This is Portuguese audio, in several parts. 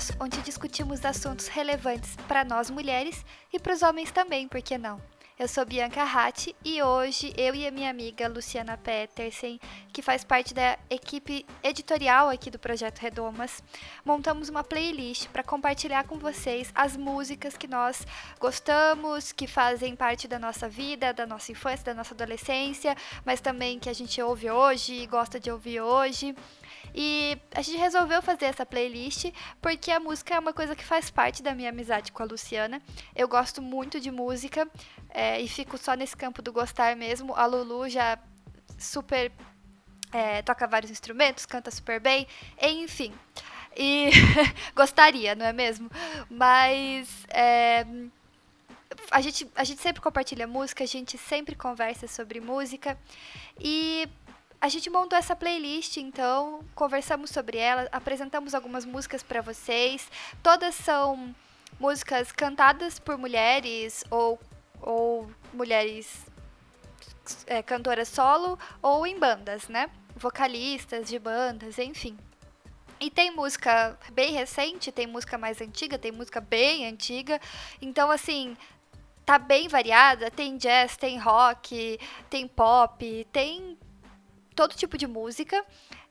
Espaço onde discutimos assuntos relevantes para nós mulheres e para os homens também, por que não? Eu sou Bianca Ratti e hoje eu e a minha amiga Luciana Petersen, que faz parte da equipe editorial aqui do Projeto Redomas, montamos uma playlist para compartilhar com vocês as músicas que nós gostamos, que fazem parte da nossa vida, da nossa infância, da nossa adolescência, mas também que a gente ouve hoje e gosta de ouvir hoje. E a gente resolveu fazer essa playlist porque a música é uma coisa que faz parte da minha amizade com a Luciana. Eu gosto muito de música é, e fico só nesse campo do gostar mesmo. A Lulu já super é, toca vários instrumentos, canta super bem, enfim. E gostaria, não é mesmo? Mas é, a, gente, a gente sempre compartilha música, a gente sempre conversa sobre música. E a gente montou essa playlist, então conversamos sobre ela, apresentamos algumas músicas para vocês. Todas são músicas cantadas por mulheres ou, ou mulheres é, cantoras solo ou em bandas, né? Vocalistas de bandas, enfim. E tem música bem recente, tem música mais antiga, tem música bem antiga. Então, assim, tá bem variada. Tem jazz, tem rock, tem pop, tem todo tipo de música.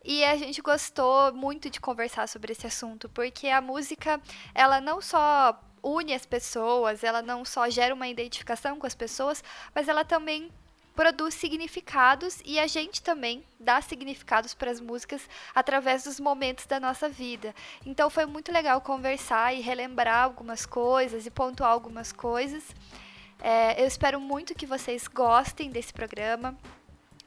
E a gente gostou muito de conversar sobre esse assunto, porque a música, ela não só une as pessoas, ela não só gera uma identificação com as pessoas, mas ela também produz significados e a gente também dá significados para as músicas através dos momentos da nossa vida. Então foi muito legal conversar e relembrar algumas coisas e pontuar algumas coisas. É, eu espero muito que vocês gostem desse programa.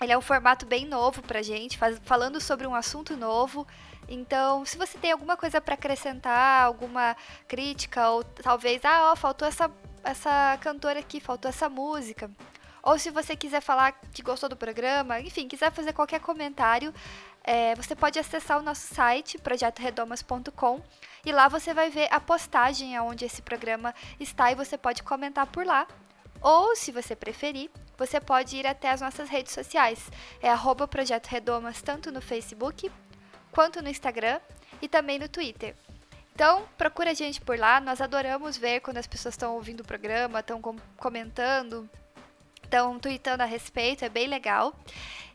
Ele é um formato bem novo pra gente, faz, falando sobre um assunto novo. Então, se você tem alguma coisa para acrescentar, alguma crítica, ou talvez, ah, ó, faltou essa, essa cantora aqui, faltou essa música. Ou se você quiser falar que gostou do programa, enfim, quiser fazer qualquer comentário, é, você pode acessar o nosso site, projetoredomas.com, e lá você vai ver a postagem onde esse programa está e você pode comentar por lá. Ou, se você preferir, você pode ir até as nossas redes sociais. É arroba Projeto Redomas, tanto no Facebook, quanto no Instagram e também no Twitter. Então, procura a gente por lá. Nós adoramos ver quando as pessoas estão ouvindo o programa, estão com comentando, estão tweetando a respeito, é bem legal.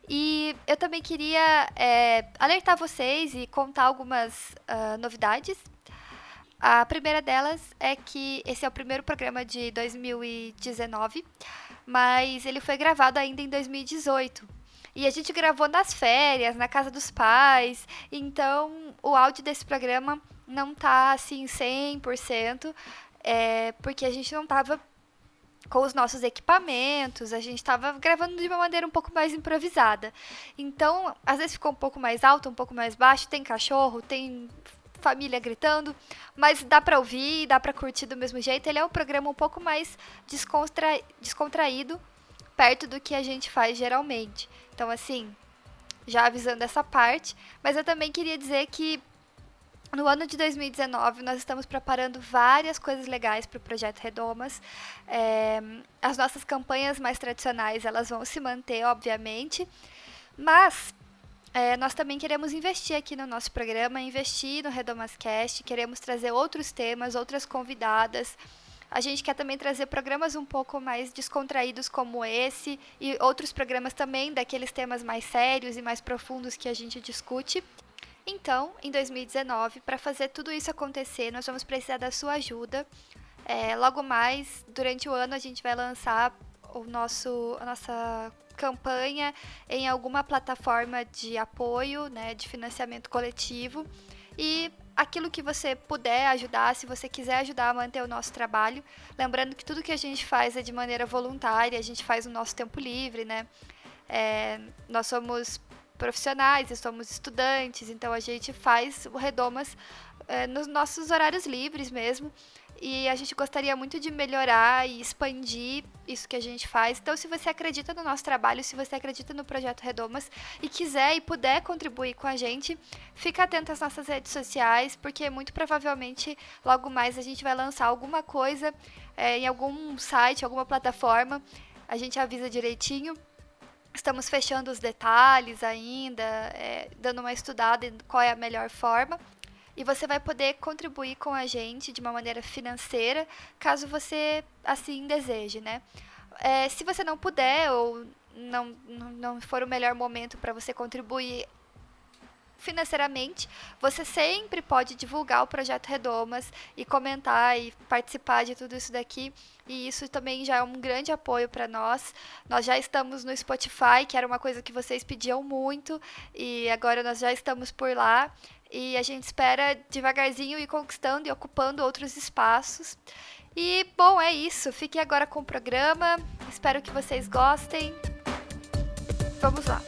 E eu também queria é, alertar vocês e contar algumas uh, novidades. A primeira delas é que esse é o primeiro programa de 2019 mas ele foi gravado ainda em 2018. E a gente gravou nas férias, na casa dos pais, então o áudio desse programa não tá assim 100%, é, porque a gente não tava com os nossos equipamentos, a gente estava gravando de uma maneira um pouco mais improvisada. Então, às vezes ficou um pouco mais alto, um pouco mais baixo, tem cachorro, tem família gritando, mas dá para ouvir, dá para curtir do mesmo jeito. Ele é um programa um pouco mais descontra... descontraído, perto do que a gente faz geralmente. Então, assim, já avisando essa parte, mas eu também queria dizer que no ano de 2019, nós estamos preparando várias coisas legais para o Projeto Redomas. É, as nossas campanhas mais tradicionais, elas vão se manter, obviamente, mas é, nós também queremos investir aqui no nosso programa, investir no Redomascast, queremos trazer outros temas, outras convidadas. A gente quer também trazer programas um pouco mais descontraídos como esse e outros programas também daqueles temas mais sérios e mais profundos que a gente discute. Então, em 2019, para fazer tudo isso acontecer, nós vamos precisar da sua ajuda. É, logo mais, durante o ano, a gente vai lançar o nosso, a nossa campanha em alguma plataforma de apoio, né, de financiamento coletivo. E aquilo que você puder ajudar, se você quiser ajudar a manter o nosso trabalho, lembrando que tudo que a gente faz é de maneira voluntária, a gente faz no nosso tempo livre, né? É, nós somos profissionais somos estudantes, então a gente faz o Redomas é, nos nossos horários livres mesmo. E a gente gostaria muito de melhorar e expandir isso que a gente faz. Então, se você acredita no nosso trabalho, se você acredita no projeto Redomas e quiser e puder contribuir com a gente, fica atento às nossas redes sociais, porque muito provavelmente logo mais a gente vai lançar alguma coisa é, em algum site, alguma plataforma. A gente avisa direitinho. Estamos fechando os detalhes ainda, é, dando uma estudada em qual é a melhor forma e você vai poder contribuir com a gente de uma maneira financeira, caso você assim deseje, né? É, se você não puder ou não, não for o melhor momento para você contribuir financeiramente, você sempre pode divulgar o projeto Redomas e comentar e participar de tudo isso daqui. E isso também já é um grande apoio para nós. Nós já estamos no Spotify, que era uma coisa que vocês pediam muito, e agora nós já estamos por lá. E a gente espera devagarzinho ir conquistando e ocupando outros espaços. E bom, é isso. Fiquem agora com o programa. Espero que vocês gostem. Vamos lá.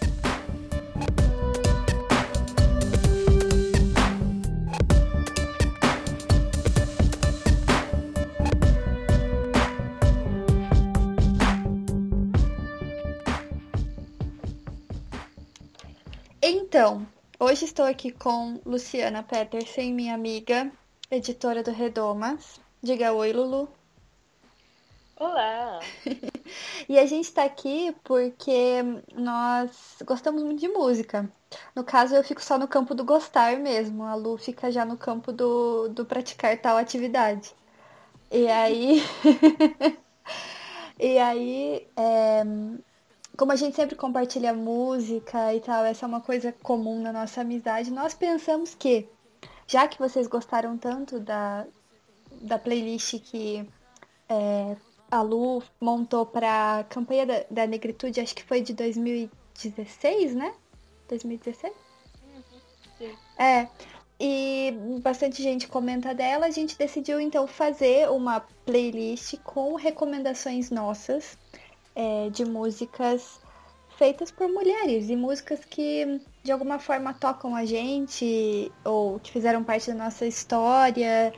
Então, Hoje estou aqui com Luciana Petersen, minha amiga, editora do Redomas. Diga oi, Lulu. Olá! e a gente está aqui porque nós gostamos muito de música. No caso, eu fico só no campo do gostar mesmo. A Lu fica já no campo do, do praticar tal atividade. E aí. e aí, é como a gente sempre compartilha música e tal, essa é uma coisa comum na nossa amizade, nós pensamos que, já que vocês gostaram tanto da, da playlist que é, a Lu montou para a campanha da, da, negritude, acho que foi de 2016, né? 2016? Uhum, sim. É. E bastante gente comenta dela, a gente decidiu então fazer uma playlist com recomendações nossas é, de músicas feitas por mulheres e músicas que de alguma forma tocam a gente ou que fizeram parte da nossa história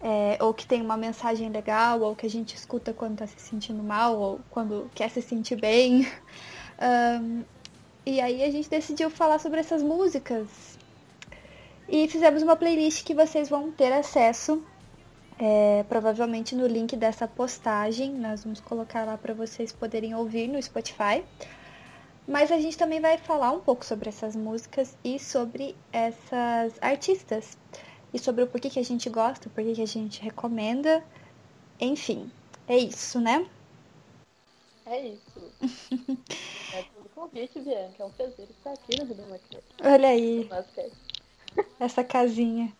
é, ou que tem uma mensagem legal ou que a gente escuta quando está se sentindo mal ou quando quer se sentir bem. Um, e aí a gente decidiu falar sobre essas músicas e fizemos uma playlist que vocês vão ter acesso é, provavelmente no link dessa postagem. Nós vamos colocar lá para vocês poderem ouvir no Spotify. Mas a gente também vai falar um pouco sobre essas músicas e sobre essas artistas. E sobre o porquê que a gente gosta, o porquê que a gente recomenda. Enfim, é isso, né? É isso. é tudo convite, Bianca. É um prazer estar aqui no Rio Olha aí. Essa casinha.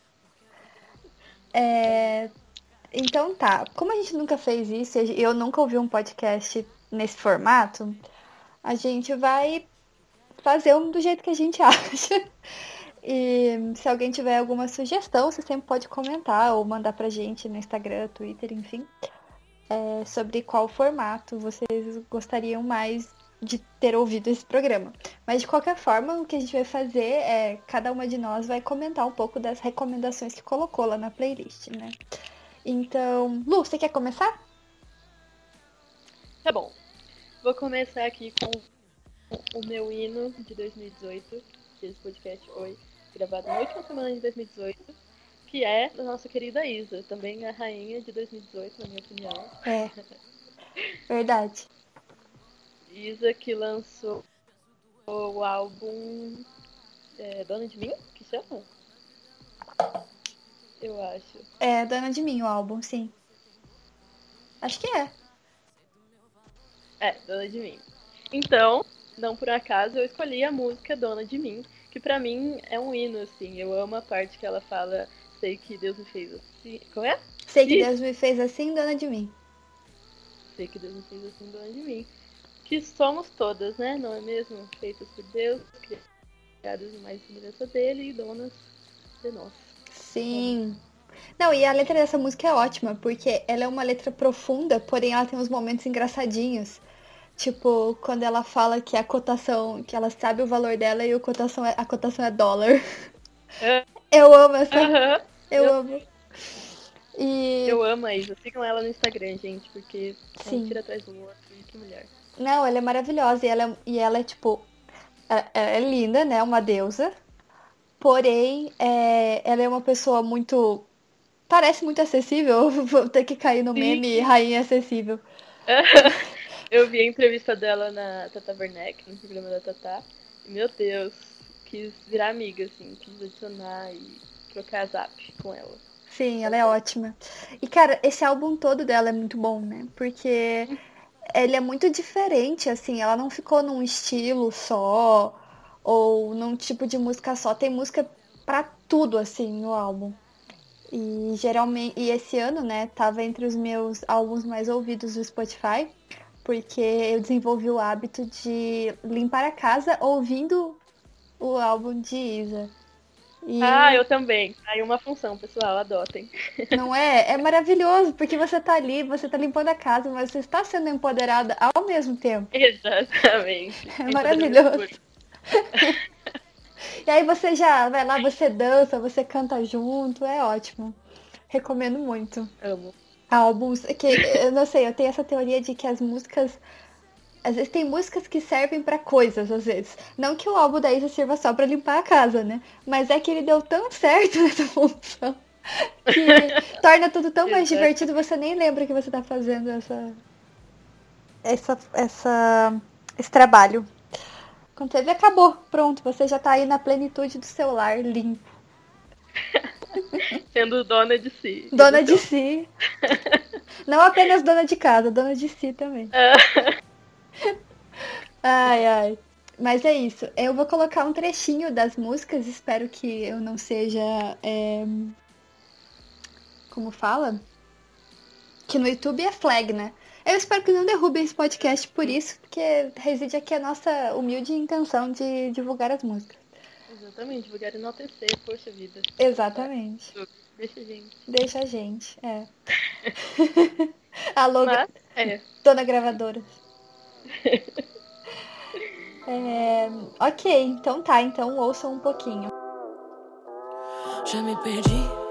É, então tá, como a gente nunca fez isso, eu nunca ouvi um podcast nesse formato, a gente vai fazer um do jeito que a gente acha. E se alguém tiver alguma sugestão, você sempre pode comentar ou mandar pra gente no Instagram, Twitter, enfim, é, sobre qual formato vocês gostariam mais de ter ouvido esse programa. Mas de qualquer forma, o que a gente vai fazer é cada uma de nós vai comentar um pouco das recomendações que colocou lá na playlist, né? Então, Lu, você quer começar? Tá bom. Vou começar aqui com o meu hino de 2018, que esse podcast foi gravado na última semana de 2018, que é da nossa querida Isa, também a rainha de 2018, na minha opinião. É. Verdade. Isa que lançou o álbum é, Dona de Mim, que chama? Eu acho. É, Dona de Mim, o álbum, sim. Acho que é. É, Dona de Mim. Então, não por acaso, eu escolhi a música Dona de Mim, que para mim é um hino, assim. Eu amo a parte que ela fala, sei que Deus me fez assim. Como é? Sei que Deus me fez assim, Dona de Mim. Sei que Deus me fez assim, Dona de Mim. Que somos todas, né? Não é mesmo? Feitas por Deus, criadas mais semelhança dele e donas de nós. Sim. Não, e a letra dessa música é ótima, porque ela é uma letra profunda, porém ela tem uns momentos engraçadinhos. Tipo, quando ela fala que a cotação, que ela sabe o valor dela e a cotação é, a cotação é dólar. É. Eu amo essa. Aham. Eu, Eu- amo. E. Eu amo a Isa. Sigam ela no Instagram, gente, porque Sim. ela tira atrás do outro. E que mulher. Não, ela é maravilhosa e ela é, e ela é tipo. É, é linda, né? Uma deusa. Porém, é, ela é uma pessoa muito. Parece muito acessível. Vou ter que cair no Sim. meme rainha acessível. Eu vi a entrevista dela na Tata Werneck, no programa da Tata. Meu Deus, quis virar amiga, assim, quis adicionar e trocar zap com ela. Sim, ela é ótima. E, cara, esse álbum todo dela é muito bom, né? Porque ele é muito diferente, assim. Ela não ficou num estilo só ou num tipo de música só. Tem música pra tudo, assim, no álbum. E geralmente, e esse ano, né, tava entre os meus álbuns mais ouvidos do Spotify, porque eu desenvolvi o hábito de limpar a casa ouvindo o álbum de Isa. E... Ah, eu também. Aí uma função, pessoal, adotem. Não é? É maravilhoso, porque você tá ali, você tá limpando a casa, mas você está sendo empoderada ao mesmo tempo. Exatamente. É maravilhoso. E aí você já vai lá, você dança, você canta junto, é ótimo. Recomendo muito. Amo. Álbuns, que eu não sei, eu tenho essa teoria de que as músicas às vezes tem músicas que servem pra coisas, às vezes. Não que o álbum da Isa sirva só pra limpar a casa, né? Mas é que ele deu tão certo nessa função que torna tudo tão mais Exato. divertido, você nem lembra que você tá fazendo essa essa essa esse trabalho. Quando você vê, acabou. Pronto, você já tá aí na plenitude do seu lar, limpo. Sendo dona de si. Dona de si. Não apenas dona de casa, dona de si também. Ai, ai. Mas é isso. Eu vou colocar um trechinho das músicas. Espero que eu não seja. é, Como fala? Que no YouTube é flag, né? Eu espero que não derrubem esse podcast por isso, porque reside aqui a nossa humilde intenção de divulgar as músicas. Exatamente, divulgar e enaltecer, poxa vida. Exatamente. Deixa a gente. Deixa a gente, é. Alô, Mas, é. Dona gravadora. É, ok, então tá, então ouçam um pouquinho. Já me perdi,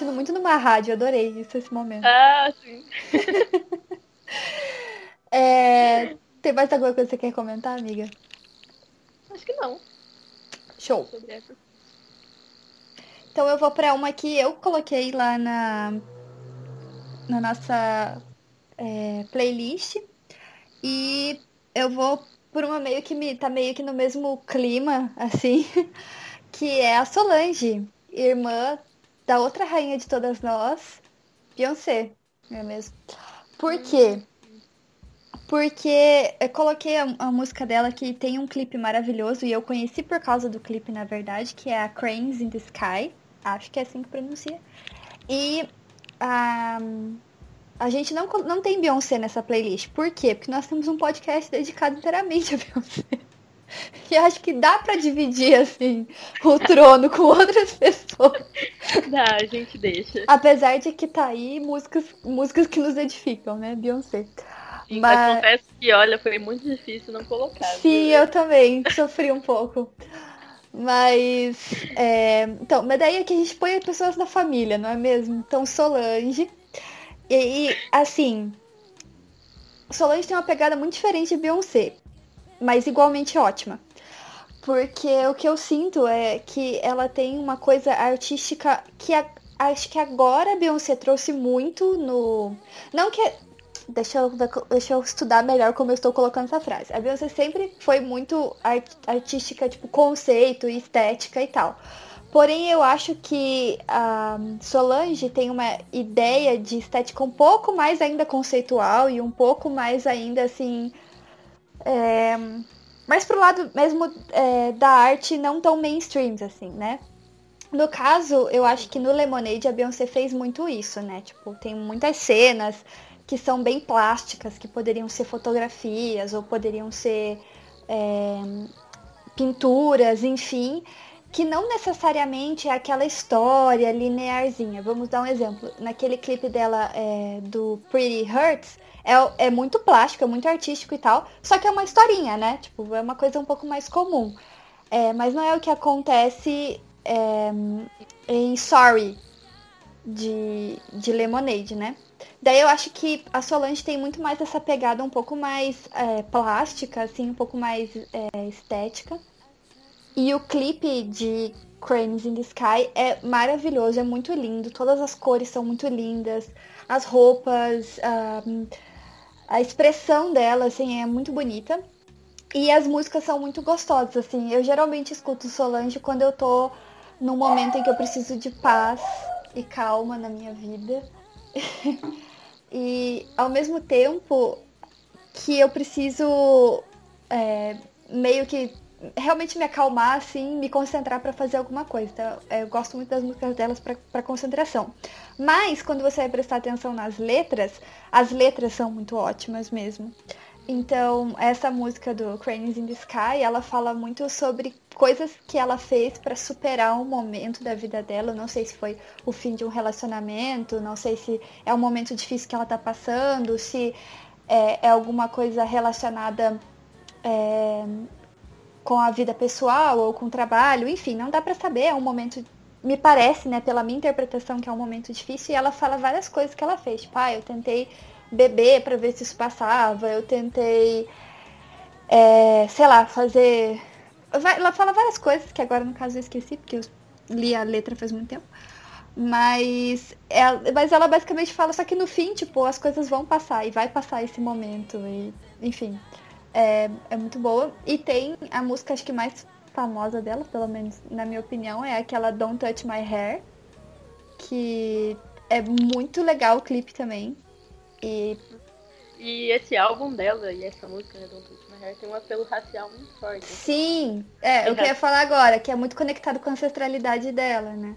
Sentindo muito numa rádio, adorei isso, esse momento. Ah, sim. É, tem mais alguma coisa que você quer comentar, amiga? Acho que não. Show. Então eu vou pra uma que eu coloquei lá na, na nossa é, playlist. E eu vou por uma meio que me tá meio que no mesmo clima, assim, que é a Solange, irmã da outra rainha de todas nós, Beyoncé, não é mesmo? Por quê? Porque eu coloquei a, a música dela que tem um clipe maravilhoso e eu conheci por causa do clipe, na verdade, que é a Cranes in the Sky. Acho que é assim que pronuncia. E a, a gente não, não tem Beyoncé nessa playlist. Por quê? Porque nós temos um podcast dedicado inteiramente a Beyoncé. E acho que dá pra dividir, assim, o trono com outras pessoas. Dá, a gente deixa. Apesar de que tá aí músicas, músicas que nos edificam, né? Beyoncé. Sim, Mas- mas confesso que, olha, foi muito difícil não colocar. Sim, viu? eu também sofri um pouco. Mas. É, então, mas daí é que a gente põe pessoas da família, não é mesmo? Então, Solange. E, e assim. Solange tem uma pegada muito diferente de Beyoncé, mas igualmente ótima. Porque o que eu sinto é que ela tem uma coisa artística que a, acho que agora a Beyoncé trouxe muito no. Não que. Deixa eu, deixa eu estudar melhor como eu estou colocando essa frase. A Beyoncé sempre foi muito art, artística, tipo, conceito, estética e tal. Porém, eu acho que a Solange tem uma ideia de estética um pouco mais ainda conceitual e um pouco mais ainda assim. É, mais pro lado mesmo é, da arte não tão mainstream, assim, né? No caso, eu acho que no Lemonade a Beyoncé fez muito isso, né? Tipo, tem muitas cenas que são bem plásticas, que poderiam ser fotografias ou poderiam ser é, pinturas, enfim, que não necessariamente é aquela história linearzinha. Vamos dar um exemplo. Naquele clipe dela é, do Pretty Hurts, é, é muito plástico, é muito artístico e tal, só que é uma historinha, né? Tipo, é uma coisa um pouco mais comum. É, mas não é o que acontece é, em Sorry de, de Lemonade, né? Daí eu acho que a Solange tem muito mais essa pegada um pouco mais é, plástica, assim, um pouco mais é, estética. E o clipe de Cranes in the Sky é maravilhoso, é muito lindo, todas as cores são muito lindas, as roupas, um, a expressão dela, assim, é muito bonita. E as músicas são muito gostosas, assim. Eu geralmente escuto Solange quando eu tô num momento em que eu preciso de paz e calma na minha vida. e ao mesmo tempo que eu preciso é, meio que realmente me acalmar, assim, me concentrar para fazer alguma coisa. Então, eu gosto muito das músicas delas para concentração. Mas quando você vai prestar atenção nas letras, as letras são muito ótimas mesmo. Então, essa música do Cranes in the Sky, ela fala muito sobre coisas que ela fez para superar um momento da vida dela. Não sei se foi o fim de um relacionamento, não sei se é um momento difícil que ela tá passando, se é, é alguma coisa relacionada é, com a vida pessoal ou com o trabalho, enfim, não dá para saber, é um momento me parece, né, pela minha interpretação que é um momento difícil e ela fala várias coisas que ela fez, tipo, ah, eu tentei beber para ver se isso passava, eu tentei é, sei lá, fazer ela fala várias coisas que agora no caso eu esqueci porque eu li a letra faz muito tempo. Mas ela, mas ela basicamente fala só que no fim, tipo, as coisas vão passar e vai passar esse momento e enfim é, é muito boa. E tem a música, acho que mais famosa dela, pelo menos na minha opinião, é aquela Don't Touch My Hair, que é muito legal o clipe também. E, e esse álbum dela e essa música, né, Don't Touch My Hair, tem um apelo racial muito forte. Sim, é, eu queria falar agora, que é muito conectado com a ancestralidade dela, né?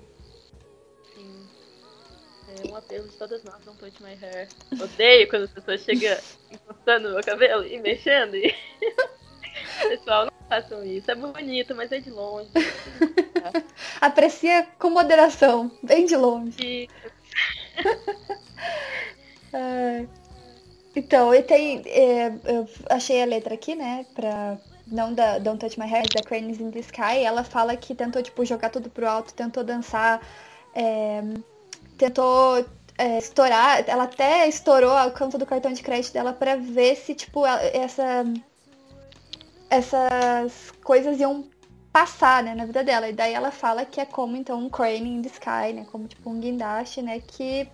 É um apelo de todas nós, don't touch my hair. Odeio quando as pessoas chegam encostando no meu cabelo e mexendo. E... Pessoal, não façam isso. É bonito, mas é de longe. Aprecia com moderação, bem de longe. Então, e tem. É, eu achei a letra aqui, né? Pra. Não da Don't Touch My Hair, da Cranes in the Sky. Ela fala que tentou, tipo, jogar tudo pro alto, tentou dançar. É, tentou é, estourar, ela até estourou a conta do cartão de crédito dela para ver se, tipo, essa, essas coisas iam passar, né, na vida dela. E daí ela fala que é como, então, um crane in the sky, né, como, tipo, um guindaste, né, que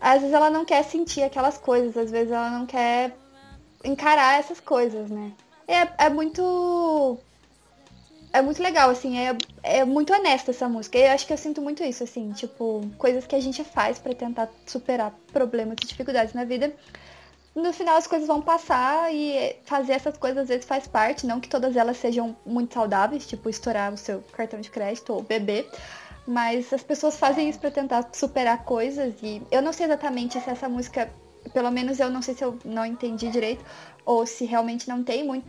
às vezes ela não quer sentir aquelas coisas, às vezes ela não quer encarar essas coisas, né. É, é muito é muito legal, assim, é, é muito honesta essa música. Eu acho que eu sinto muito isso, assim, tipo, coisas que a gente faz para tentar superar problemas e dificuldades na vida. No final as coisas vão passar e fazer essas coisas às vezes faz parte, não que todas elas sejam muito saudáveis, tipo estourar o seu cartão de crédito ou beber, mas as pessoas fazem isso para tentar superar coisas e eu não sei exatamente se essa música, pelo menos eu não sei se eu não entendi direito ou se realmente não tem muito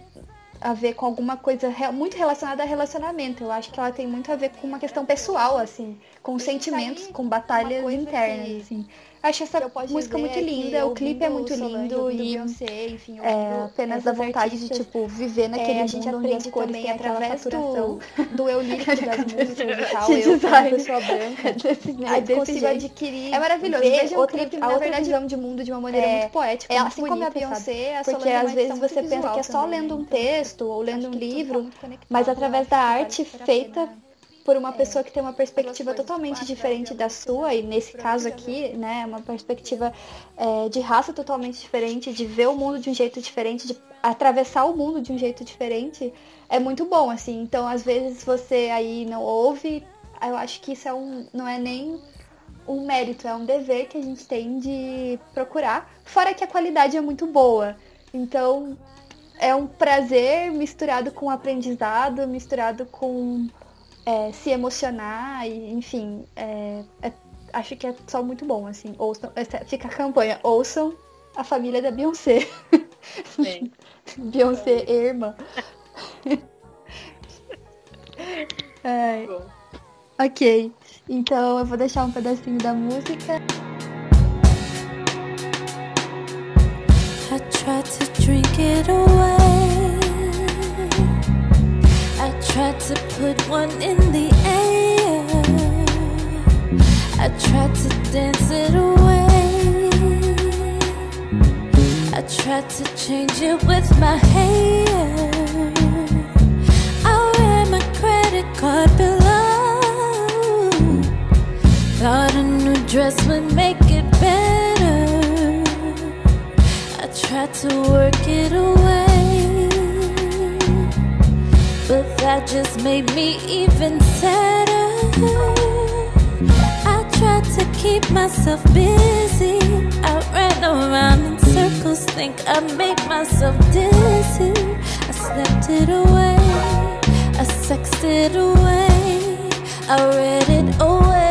a ver com alguma coisa muito relacionada a relacionamento. Eu acho que ela tem muito a ver com uma questão pessoal, assim, com sentimentos, com batalhas internas, assim. Acho essa música muito é linda, o clipe é muito lindo e Beyoncé, enfim, é apenas a vontade de, tipo, viver naquele é, a gente mundo onde as aprende cores têm aquela através saturação. do, do eu lírico das músicas e tal, eu como pessoa branca, desse, aí desse consigo jeito. adquirir É maravilhoso. Vejam o clipe, a outra visão de mundo de uma maneira é- muito poética, É assim como a? Beyoncé, a Porque é às uma vezes você pensa que é só também, lendo né? um texto ou lendo um livro, mas através da arte feita. Por uma É, pessoa que tem uma perspectiva totalmente diferente da sua, e nesse caso aqui, né, uma perspectiva é, de raça totalmente diferente, de ver o mundo de um jeito diferente, de atravessar o mundo de um jeito diferente, é muito bom, assim. Então, às vezes você aí não ouve, eu acho que isso é um, não é nem um mérito, é um dever que a gente tem de procurar, fora que a qualidade é muito boa. Então, é um prazer misturado com aprendizado, misturado com é, se emocionar, e, enfim, é, é- acho que é só muito bom, assim. Ouçam, essa- fica a campanha, ouçam a família da Beyoncé. Sim. Beyoncé e irmã. Ai, Bom. ok, então eu vou deixar um pedacinho da música. I tried to drink it away. Tried to put one in the air. I tried to dance it away. I tried to change it with my hair. Oh, I ran my credit card below. Thought a new dress would make it better. I tried to work it away, but that just made me even sadder. I tried to keep myself busy. I ran around in circles, think I made myself dizzy. I slept it away, I sexed it away, I read it away.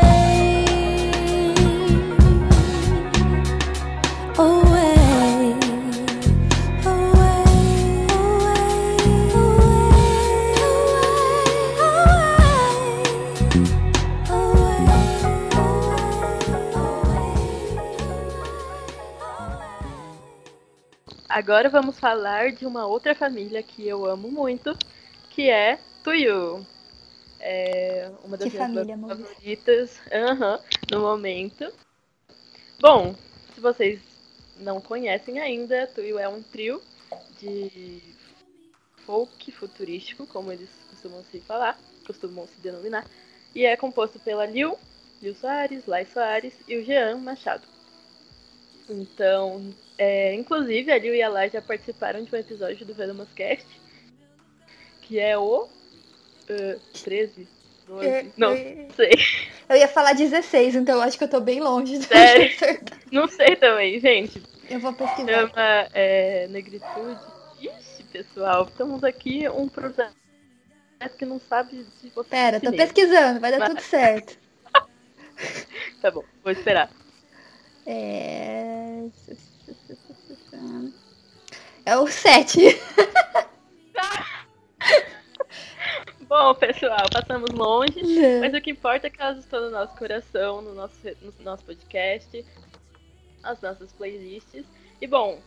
Agora vamos falar de uma outra família que eu amo muito, que é Tuyu. É uma das Que minhas família, favoritas no momento. Bom, se vocês não conhecem ainda, Tuyu é um trio de folk futurístico, como eles costumam se falar, costumam se denominar, e é composto pela Liu, Liu Soares, Lai Soares e o Jean Machado. Então, é, inclusive, a Liu e a Lai já participaram de um episódio do Velomascast, que é o uh, 13, 12, Eu- não eu- sei, Eu ia falar 16, então eu acho que eu tô bem longe. de Sério? não sei também, gente. Eu vou pesquisar. Chama é, Negritude. Ixi, pessoal, estamos aqui um projeto que não sabe se você Pera, tô chinês. pesquisando, vai dar Mas- tudo certo. Tá bom, vou esperar. É. É o 7. Bom, pessoal, passamos longe. Mas o que importa é que elas estão no nosso coração, no nosso, no nosso podcast, as nossas playlists. E bom,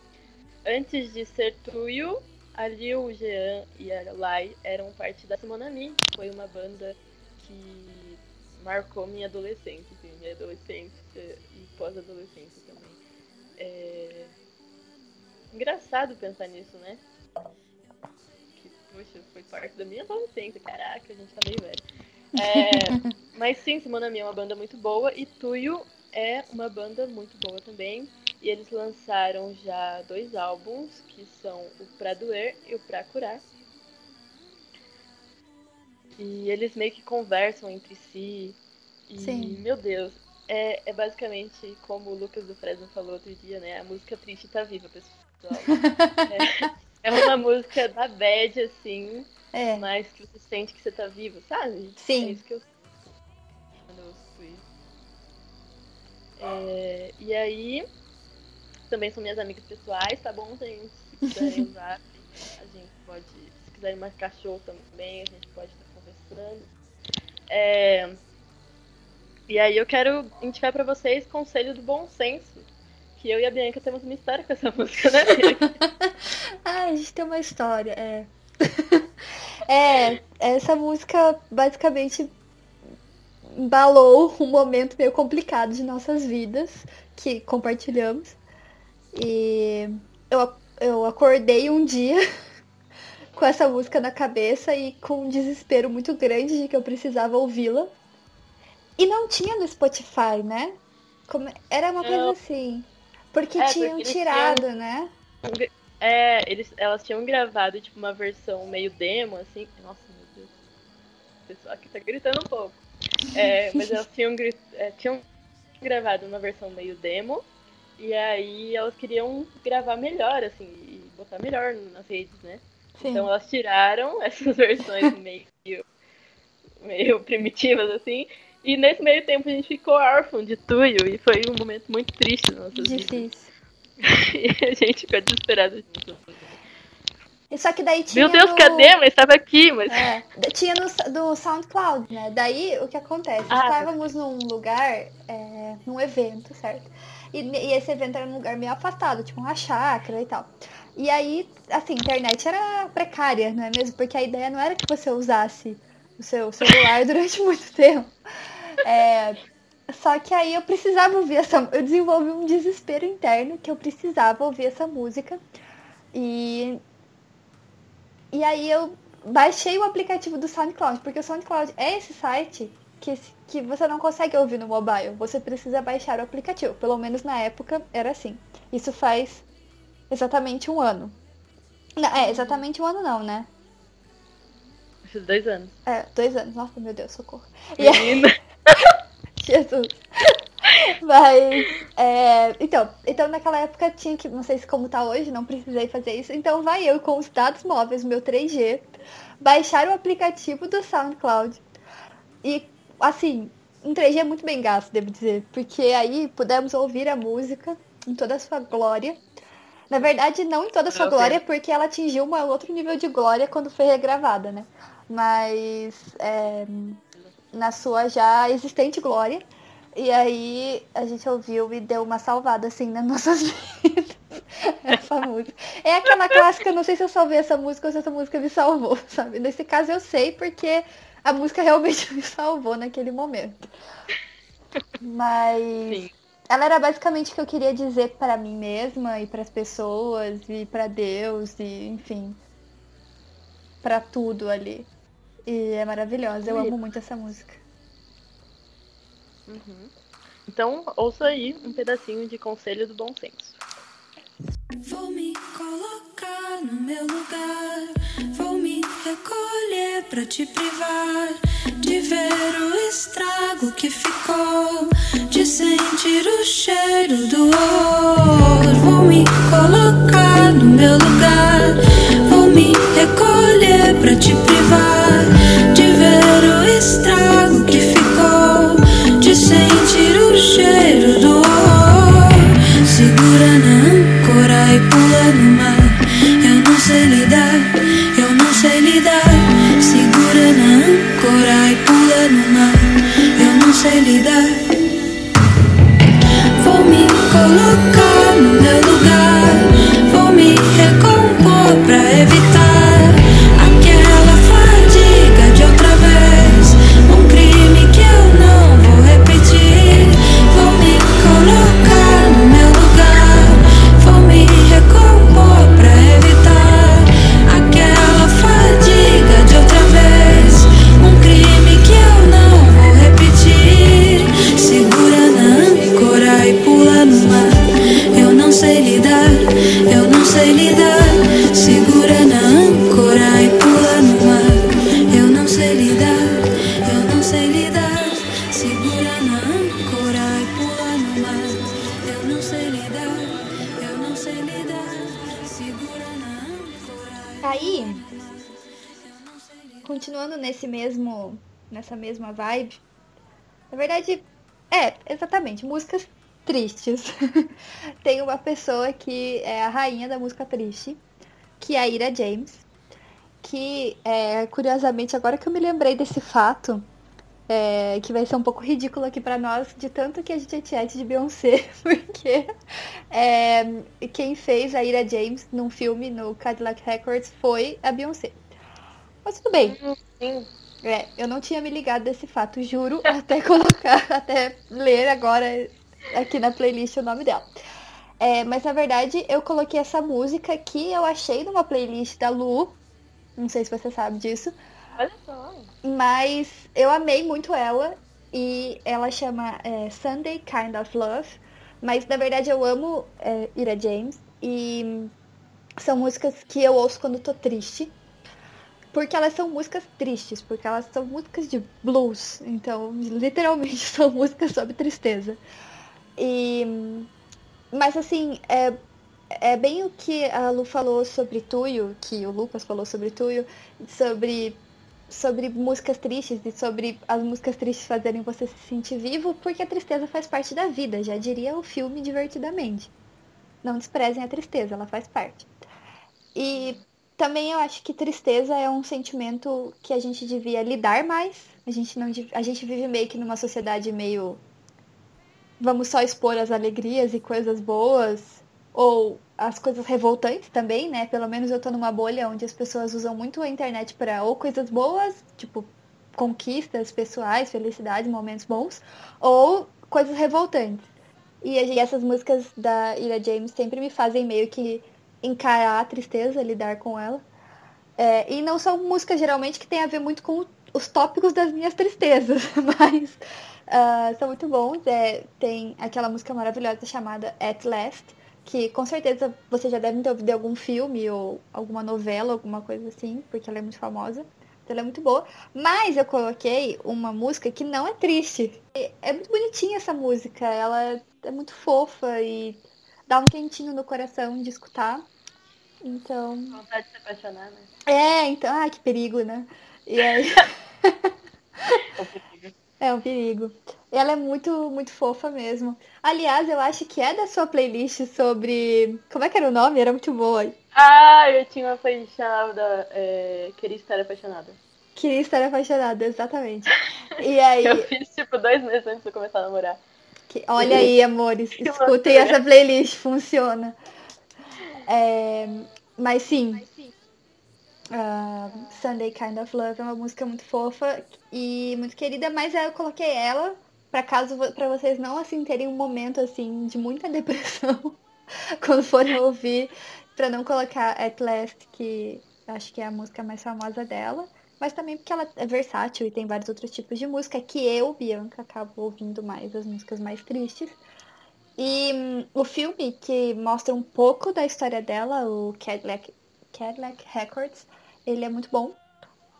antes de ser Tuyo, a Liu, o Jean e a Lai eram parte da Simonami, que foi uma banda que marcou minha adolescência, assim, minha adolescência e pós-adolescência também. É... Engraçado pensar nisso, né? Que, poxa, foi parte da minha adolescência, caraca, a gente tá meio velho. É, mas sim, Simonami é uma banda muito boa e Tuyo é uma banda muito boa também. E eles lançaram já dois álbuns, que são o Pra Doer e o Pra Curar. E eles meio que conversam entre si. E, Sim. meu Deus, é, é basicamente como o Lucas do Fresno falou outro dia, né? A música triste tá viva, pessoal. É, é uma música da bad, assim, É. mas que você sente que você tá vivo, sabe? Sim. É isso que eu quando eu isso. É, e aí, também são minhas amigas pessoais, tá bom, gente? Se quiserem usar, a gente pode. Se quiserem marcar show também, a gente pode estar conversando. É, E aí eu quero indicar para vocês Conselho do Bom Senso. Que eu e a Bianca temos uma história com essa música, né, Bianca? ah, a gente tem uma história, é. é, essa música basicamente embalou um momento meio complicado de nossas vidas que compartilhamos. E eu, eu acordei um dia com essa música na cabeça e com um desespero muito grande de que eu precisava ouvi-la. E não tinha no Spotify, né? Como... Era uma coisa assim. Porque é, tinham porque tirado, tinham... né? É, eles, elas tinham gravado, tipo, uma versão meio demo, assim. Nossa, meu Deus. O pessoal aqui tá gritando um pouco. É, mas elas tinham, é, tinham gravado uma versão meio demo. E aí elas queriam gravar melhor, assim, e botar melhor nas redes, né? Sim. Então elas tiraram essas versões meio, meio primitivas, assim. E nesse meio tempo a gente ficou órfão de Tuyo e foi um momento muito triste nas nossas Difícil. vidas. e a gente ficou desesperado. E só que daí tinha. Meu Deus, no... cadê? Mas estava aqui, mas. É, tinha no do SoundCloud, né? Daí o que acontece? Ah, Estávamos num lugar, é, num evento, certo? E, e, esse evento era num lugar meio afastado, tipo uma chácara e tal. E aí, assim, a internet era precária, não é mesmo? Porque a ideia não era que você usasse o seu celular durante muito tempo. É, só que aí eu precisava ouvir essa. Eu desenvolvi um desespero interno que eu precisava ouvir essa música. E e aí eu baixei o aplicativo do SoundCloud, porque o SoundCloud é esse site que, que você não consegue ouvir no mobile. Você precisa baixar o aplicativo. Pelo menos na época era assim. Isso faz exatamente um ano. Não, é, exatamente um ano não, né? Dois anos. É, dois anos. Nossa, meu Deus, socorro. Menina. Aí... Jesus. Mas, é, então, então naquela época tinha que, não sei se como tá hoje, não precisei fazer isso. Então vai eu com os dados móveis, meu 3G, baixar o aplicativo do SoundCloud. E, assim, um 3G é muito bem gasto, devo dizer. Porque aí pudemos ouvir a música em toda a sua glória. Na verdade, não em toda a sua okay. glória, porque ela atingiu um outro nível de glória quando foi regravada, né? Mas é, na sua já existente glória. E aí a gente ouviu e deu uma salvada assim nas nossas vidas. essa música. É aquela clássica, não sei se eu salvei essa música ou se essa música me salvou, sabe? Nesse caso eu sei porque a música realmente me salvou naquele momento. Mas Sim. ela era basicamente o que eu queria dizer para mim mesma e para as pessoas e para Deus e enfim, para tudo ali. E é maravilhosa, eu amo muito essa música. Uhum. Então, ouça aí um pedacinho de Conselho do Bom Senso. Vou me colocar no meu lugar, vou me recolher pra te privar de ver o estrago que ficou, de sentir o cheiro do horror. Vou me colocar no meu lugar, vou me recolher pra te privar de ver o estrago que ficou sentir o cheiro do horror. E pula no mar. Eu não sei lidar, eu não sei lidar. Segura na âncora e pula no mar. Eu não sei lidar. Vou me colocar no meu lugar. Vou me recompor pra evitar. Na verdade, é, exatamente, músicas tristes. Tem uma pessoa que é a rainha da música triste, que é a Ira James. Que, é, curiosamente, agora que eu me lembrei desse fato, é, que vai ser um pouco ridículo aqui para nós, de tanto que a gente é tiete de Beyoncé, porque é, quem fez a Ira James num filme no Cadillac Records foi a Beyoncé. Mas tudo bem. É, eu não tinha me ligado desse fato, juro, até colocar, até ler agora aqui na playlist o nome dela. É, mas na verdade eu coloquei essa música que eu achei numa playlist da Lu. Não sei se você sabe disso. Olha só. Mas eu amei muito ela. E ela chama é, Sunday Kind of Love. Mas na verdade eu amo é, Ira James. E são músicas que eu ouço quando tô triste. Porque elas são músicas tristes, porque elas são músicas de blues. Então, literalmente são músicas sobre tristeza. E mas assim, é, é bem o que a Lu falou sobre Tuyo, que o Lucas falou sobre Tuyo, sobre, sobre músicas tristes e sobre as músicas tristes fazerem você se sentir vivo, porque a tristeza faz parte da vida, já diria o filme divertidamente. Não desprezem a tristeza, ela faz parte. E também eu acho que tristeza é um sentimento que a gente devia lidar mais. A gente não a gente vive meio que numa sociedade meio vamos só expor as alegrias e coisas boas, ou as coisas revoltantes também, né? Pelo menos eu tô numa bolha onde as pessoas usam muito a internet para ou coisas boas, tipo conquistas pessoais, felicidade, momentos bons, ou coisas revoltantes. E essas músicas da Ira James sempre me fazem meio que encarar a tristeza, lidar com ela. É, e não são músicas geralmente que tem a ver muito com os tópicos das minhas tristezas, mas Uh, são muito bons. É, tem aquela música maravilhosa chamada At Last, que com certeza você já deve ter ouvido algum filme ou alguma novela, alguma coisa assim, porque ela é muito famosa. Então ela é muito boa. Mas eu coloquei uma música que não é triste. É muito bonitinha essa música. Ela é muito fofa e dá um quentinho no coração de escutar. Então. Vontade de se apaixonar, né? É, então, ah, que perigo, né? E aí. É um perigo. Ela é muito, muito fofa mesmo. Aliás, eu acho que é da sua playlist sobre. Como é que era o nome? Era muito boa. Ah, eu tinha uma playlist chamada é... Queria Estar Apaixonada. Queria Estar Apaixonada, exatamente. E aí. eu fiz tipo dois meses antes de eu começar a namorar. Que... Olha aí, amores. Escutem essa playlist, funciona. É... Mas sim. Uh, Sunday Kind of Love é uma música muito fofa e muito querida, mas eu coloquei ela para caso para vocês não assim terem um momento assim de muita depressão quando forem ouvir, para não colocar At Last, que acho que é a música mais famosa dela, mas também porque ela é versátil e tem vários outros tipos de música que eu, Bianca, acabo ouvindo mais as músicas mais tristes. E um, o filme que mostra um pouco da história dela, o Cadillac Cadillac Records. Ele é muito bom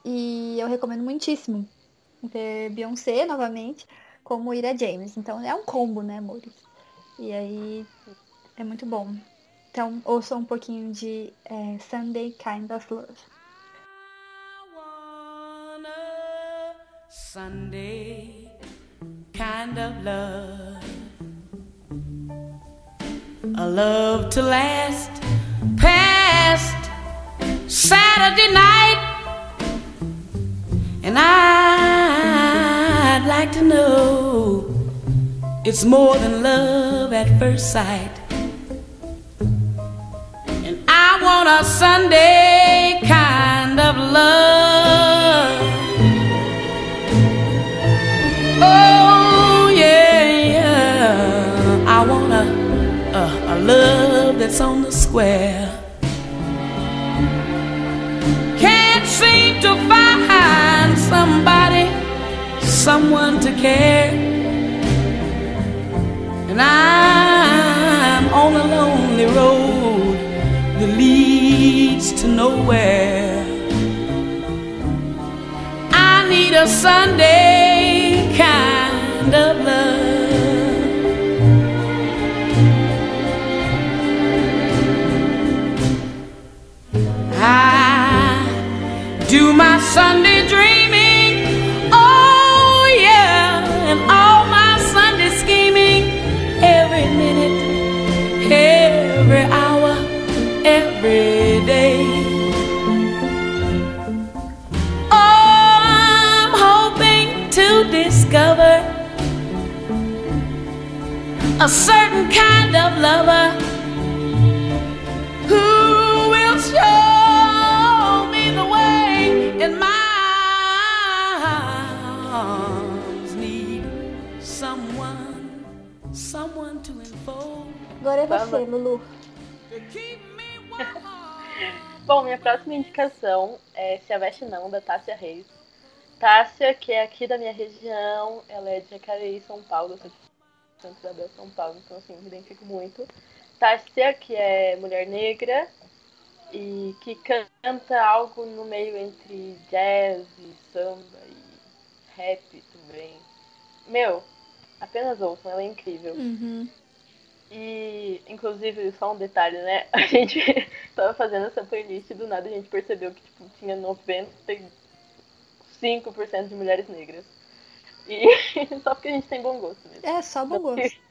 e eu recomendo muitíssimo ver Beyoncé novamente como Ira James. Então é um combo, né, amores? E aí é muito bom. Então ouça um pouquinho de é, Sunday Kind of Love. Sunday kind of love. A love to last past Saturday night, and I'd like to know it's more than love at first sight. And I want a Sunday kind of love. Love that's on the square. Can't seem to find somebody, someone to care. And I'm on a lonely road that leads to nowhere. I need a Sunday a certain kind of lover who will show me the way in my arms need someone, someone to enfold. Agora é você, Lulu. Bom, minha próxima indicação é Se a Veste Não, da Tássia Reis. Tássia, que é aqui da minha região, ela é de Jacareí, São Paulo, eu sou de Santa Isabel, São Paulo, então assim, me identifico muito. Tássia, que é mulher negra e que canta algo no meio entre jazz, e samba e rap também. Meu, apenas ouçam, ela é incrível. Uhum. E, inclusive, só um detalhe, né? A gente tava fazendo essa playlist e do nada a gente percebeu que tipo, tinha 95% de mulheres negras. E só porque a gente tem bom gosto mesmo. É só bom gosto.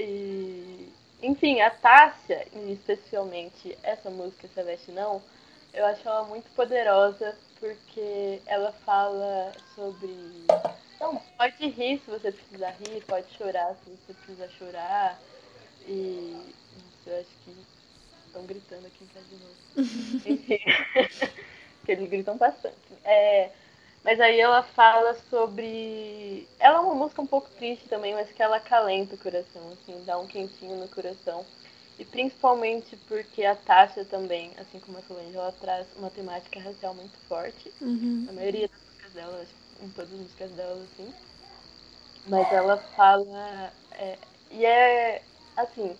E, enfim, a Tássia, especialmente essa música Celeste Não, eu acho ela muito poderosa porque ela fala sobre. Não, pode rir se você precisar rir, pode chorar se você precisar chorar. E. Nossa, eu acho que estão gritando aqui em casa de novo. Enfim. que eles gritam bastante. É, mas aí ela fala sobre. Ela é uma música um pouco triste também, mas que ela acalenta o coração, assim, dá um quentinho no coração. E principalmente porque a Tasha também, assim como a Solange, ela traz uma temática racial muito forte. Uhum. A maioria das músicas dela, acho que em todas as músicas dela, assim. Mas ela fala. é, e é assim,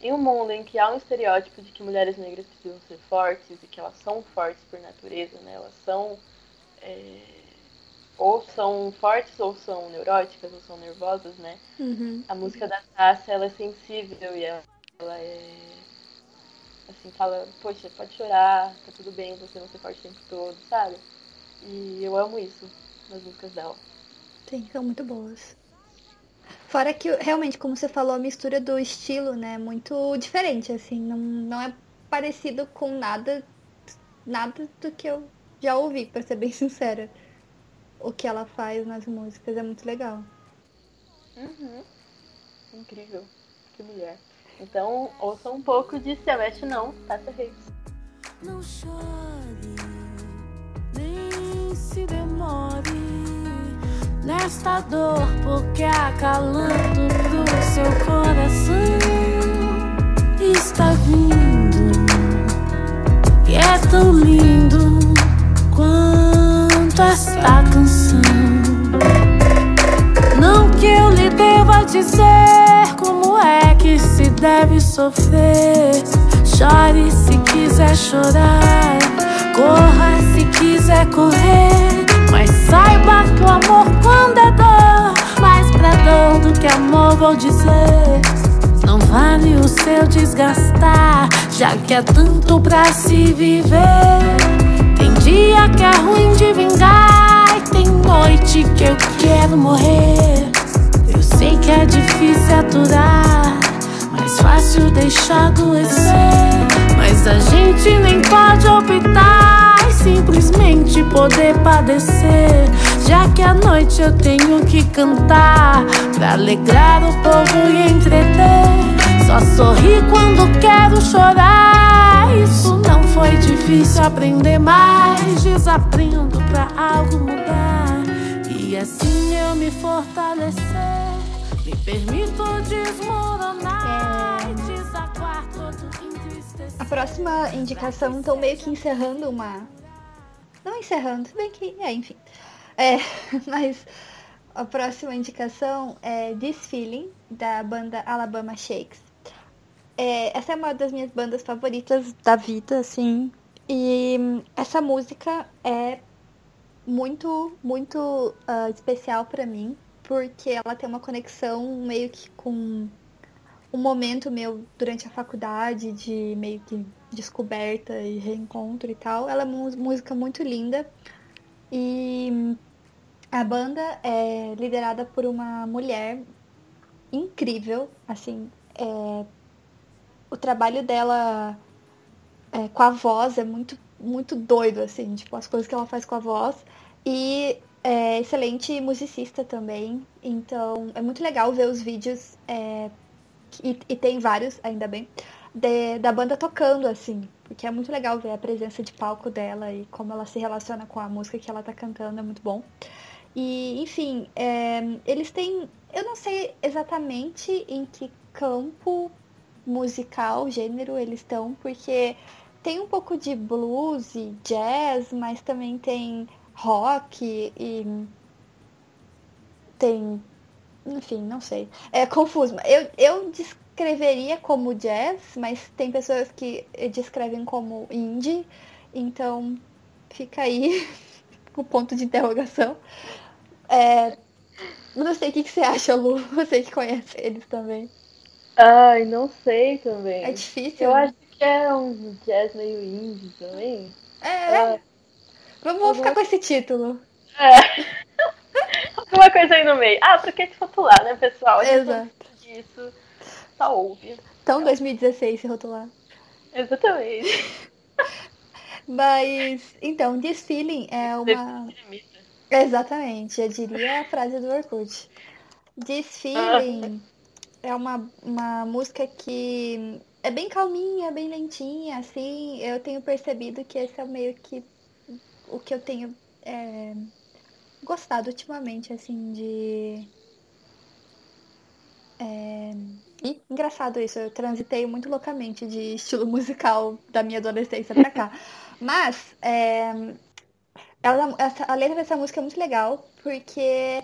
em um mundo em que há um estereótipo de que mulheres negras precisam ser fortes e que elas são fortes por natureza, né? Elas são. É, ou são fortes, ou são neuróticas, ou são nervosas, né? Uhum. A música da Tássia, ela é sensível e ela, ela é. Assim, fala, poxa, pode chorar, tá tudo bem você não ser forte o tempo todo, sabe? E eu amo isso nas músicas dela. Sim, são muito boas. Fora que, realmente, como você falou, a mistura do estilo, né, é muito diferente, assim, não, não é parecido com nada, nada do que eu já ouvi, pra ser bem sincera. O que ela faz nas músicas é muito legal. Uhum. Incrível. Que mulher. Então, ouça um pouco de Veste Não, Tássia Reis. Não chore, nem se demore nesta dor, porque acalando pro seu coração está vindo. E é tão lindo esta canção. Não que eu lhe deva dizer como é que se deve sofrer. Chore se quiser chorar, corra se quiser correr. Mas saiba que o amor quando é dor, mais pra dor do que amor vou dizer. Não vale o seu desgastar, já que é tanto pra se viver. Dia que é ruim de vingar, e tem noite que eu quero morrer. Eu sei que é difícil aturar, mais fácil deixar adoecer. Mas a gente nem pode optar e simplesmente poder padecer. Já que à noite eu tenho que cantar pra alegrar o povo e entreter. Só sorri quando quero chorar. Isso foi difícil aprender, mas desaprendo pra algo mudar. E assim eu me fortalecer. Me permito desmoronar e entristecer. A próxima indicação, então meio que encerrando uma. Não encerrando, bem que. É, enfim. É, mas a próxima indicação é This Feeling, da banda Alabama Shakes. É, essa é uma das minhas bandas favoritas da vida, assim. E hum, essa música é muito, muito ah, especial pra mim, porque ela tem uma conexão meio que com um momento meu durante a faculdade de meio que descoberta e reencontro e tal. Ela é uma música muito linda e a banda é liderada por uma mulher incrível, assim, é, o trabalho dela é, com a voz é muito muito doido, assim, tipo, as coisas que ela faz com a voz. E é excelente musicista também. Então é muito legal ver os vídeos, é, e, e, tem vários, ainda bem, de, da banda tocando, assim. Porque é muito legal ver a presença de palco dela e como ela se relaciona com a música que ela tá cantando, é muito bom. E, enfim, é, eles têm. Eu não sei exatamente em que campo musical, gênero eles estão, porque tem um pouco de blues e jazz, mas também tem rock e tem. Enfim, não sei. É confuso. Eu, eu descreveria como jazz, mas tem pessoas que descrevem como indie, então fica aí o ponto de interrogação. É, não sei o que, que você acha, Lu. Você que conhece eles também. Ai, não sei também. É difícil. Eu né? acho que é um jazz meio indie também. É. Ah, Vamos, ficar com esse título. É. Alguma coisa aí no meio. Ah, pra que te rotular, né, pessoal? Exato. Isso só ouve. Então, 2016 se rotular. Exatamente. Mas, então, Feeling é uma. Exatamente, eu diria a frase do Orkut. This Feeling é uma, uma música que é bem calminha, bem lentinha, assim. Eu tenho percebido que esse é meio que o que eu tenho é, gostado ultimamente, assim, de. É... Ih, engraçado isso, eu transitei muito loucamente de estilo musical da minha adolescência pra cá. Mas, é, ela, essa, a letra dessa música é muito legal, porque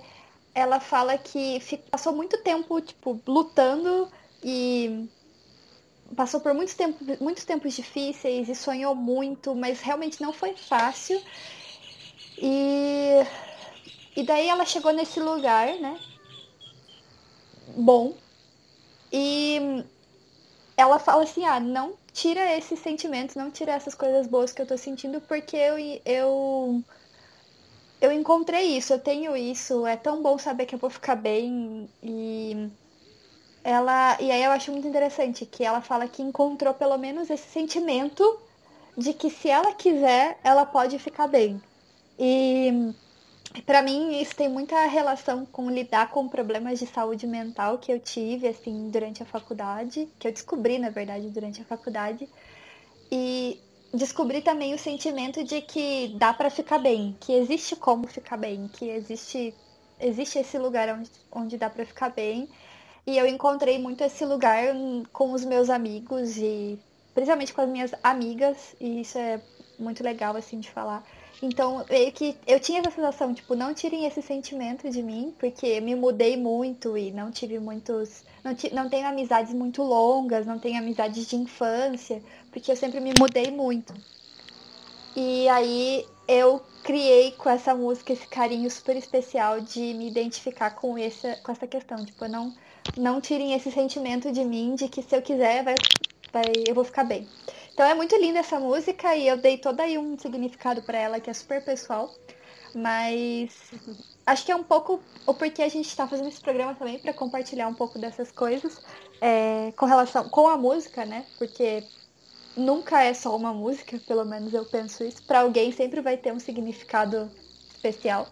ela fala que passou muito tempo, tipo, lutando e passou por muitos tempos, muitos tempos difíceis e sonhou muito, mas realmente não foi fácil. E, e daí ela chegou nesse lugar, né? Bom. E ela fala assim, ah, não tira esses sentimentos, não tira essas coisas boas que eu tô sentindo, porque eu, eu, eu encontrei isso, eu tenho isso, é tão bom saber que eu vou ficar bem. E ela. E aí eu acho muito interessante que ela fala que encontrou pelo menos esse sentimento de que se ela quiser, ela pode ficar bem. E Pra mim, isso tem muita relação com lidar com problemas de saúde mental que eu tive, assim, durante a faculdade, que eu descobri, na verdade, durante a faculdade. E descobri também o sentimento de que dá pra ficar bem, que existe como ficar bem, que existe, existe esse lugar onde, onde dá pra ficar bem. E eu encontrei muito esse lugar com os meus amigos e principalmente com as minhas amigas, e isso é muito legal, assim, de falar. Então, meio que eu tinha essa sensação, tipo, não tirem esse sentimento de mim, porque me mudei muito e não tive muitos. Não, não tenho amizades muito longas, não tenho amizades de infância, porque eu sempre me mudei muito. E aí eu criei com essa música esse carinho super especial de me identificar com essa, com essa questão. Tipo, não, não tirem esse sentimento de mim de que se eu quiser, vai, vai, eu vou ficar bem. Então é muito linda essa música e eu dei todo aí um significado para ela que é super pessoal. Mas acho que é um pouco o porquê a gente está fazendo esse programa também para compartilhar um pouco dessas coisas é, com relação com a música, né? Porque nunca é só uma música, pelo menos eu penso isso. Para alguém sempre vai ter um significado especial.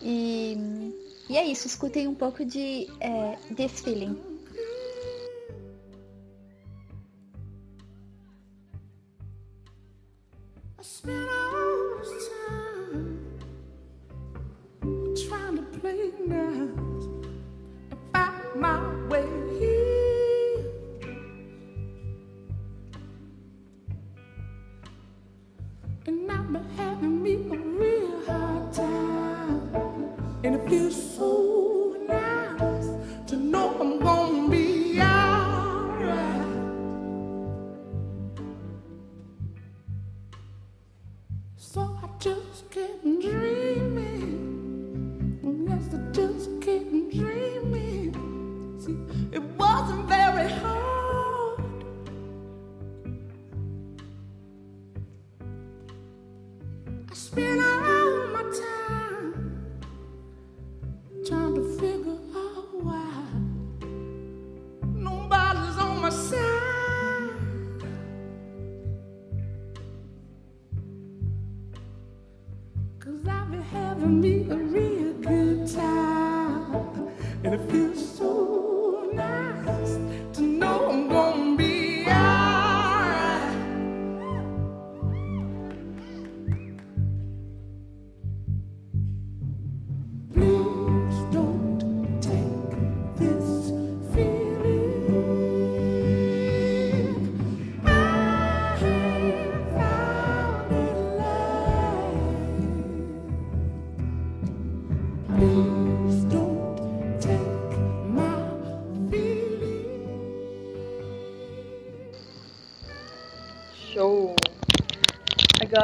E, e é isso, escutem um pouco de é, This Feeling. Trying to play nice find my way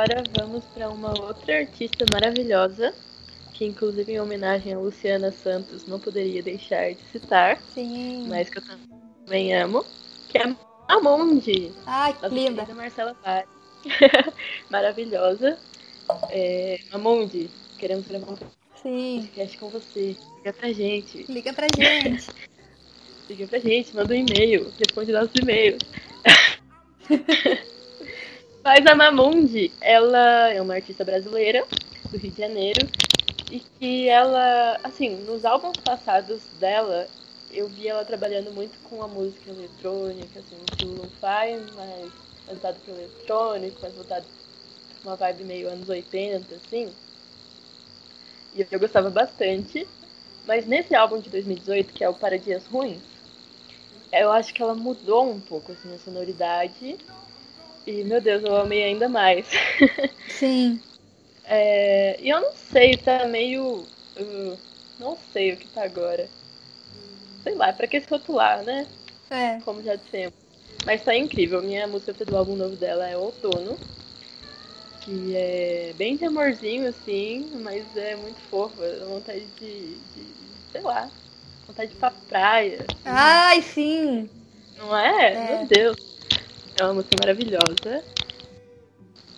Agora vamos para uma outra artista maravilhosa, que inclusive em homenagem a Luciana Santos não poderia deixar de citar, Sim. mas que eu também amo, que é Amundi, Ai, que linda. Marcela Paz. Maravilhosa. É, queremos gravar um Sim. podcast com você. Liga pra gente. Liga pra gente. Liga pra gente, manda um e-mail, responde nossos e-mails. Mas a Mamundi, ela é uma artista brasileira do Rio de Janeiro e que ela, assim, nos álbuns passados dela, eu vi ela trabalhando muito com a música eletrônica, assim, estilo lo-fi, mas voltado pro eletrônico, mas voltado pra uma vibe meio anos 80, assim. E eu gostava bastante. Mas nesse álbum de 2018, que é o Para Dias Ruins, eu acho que ela mudou um pouco assim, a sonoridade. E, meu Deus, eu amei ainda mais. Sim. É, e eu não sei, tá meio. uh, não sei o que tá agora. Sei lá, pra que se rotular, né? É. Como já dissemos. Mas tá incrível. Minha música do álbum novo dela é Outono. Que é bem de amorzinho, assim, mas é muito fofa. Vontade de, de. sei lá. Vontade de ir pra praia. Ai, sim. Não é? É. Meu Deus. É uma música maravilhosa.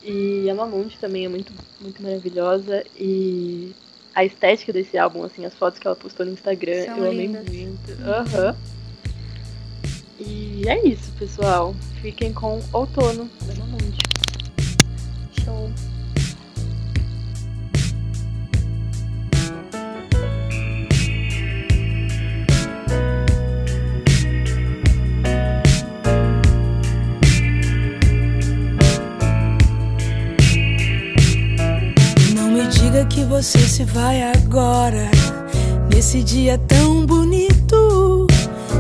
E a Mamundi também é muito, muito maravilhosa. E a estética desse álbum, assim, as fotos que ela postou no Instagram, São eu amei lindas. muito. Aham. E é isso, pessoal. Fiquem com Outono da Mamundi. Show. Que você se vai agora. Nesse dia tão bonito.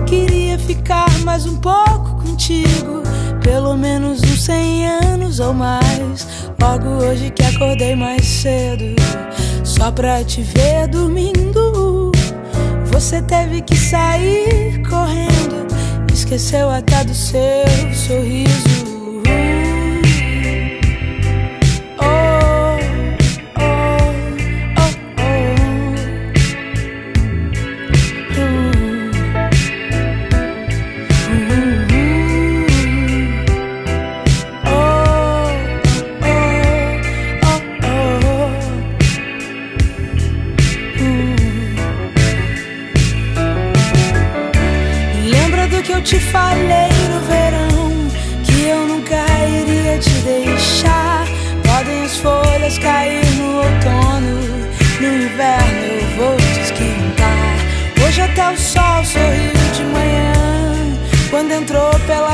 Queria ficar mais um pouco contigo. Pelo menos uns 100 anos ou mais. Logo hoje que acordei mais cedo. Só pra te ver dormindo. Você teve que sair correndo. Esqueceu até do seu sorriso.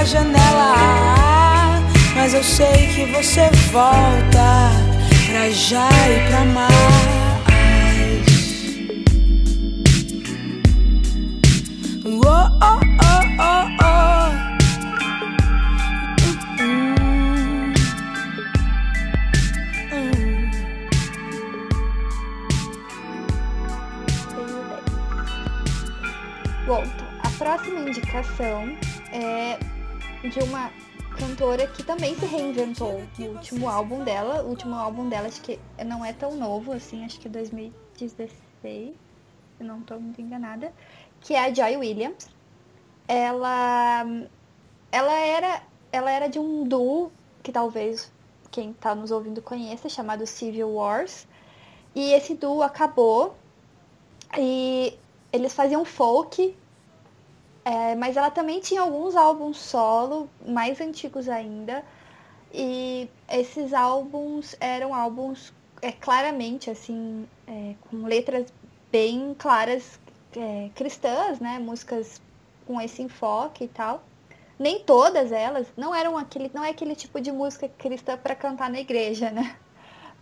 Pela janela. Mas eu sei que você volta pra já e pra mais. Oh, oh, oh, oh, oh. A próxima indicação é de uma cantora que também se reinventou no último álbum dela. O último álbum dela acho que não é tão novo assim, acho que 2016, se não estou muito enganada, que é a Joy Williams. Ela ela era ela era de um duo que talvez quem está nos ouvindo conheça, chamado Civil Wars. E esse duo acabou e eles faziam folk, é, mas ela também tinha alguns álbuns solo, mais antigos ainda. E esses álbuns eram álbuns é, claramente, assim, é, com letras bem claras é, cristãs, né? Músicas com esse enfoque e tal. Nem todas elas, não eram aquele, não é aquele tipo de música cristã para cantar na igreja, né?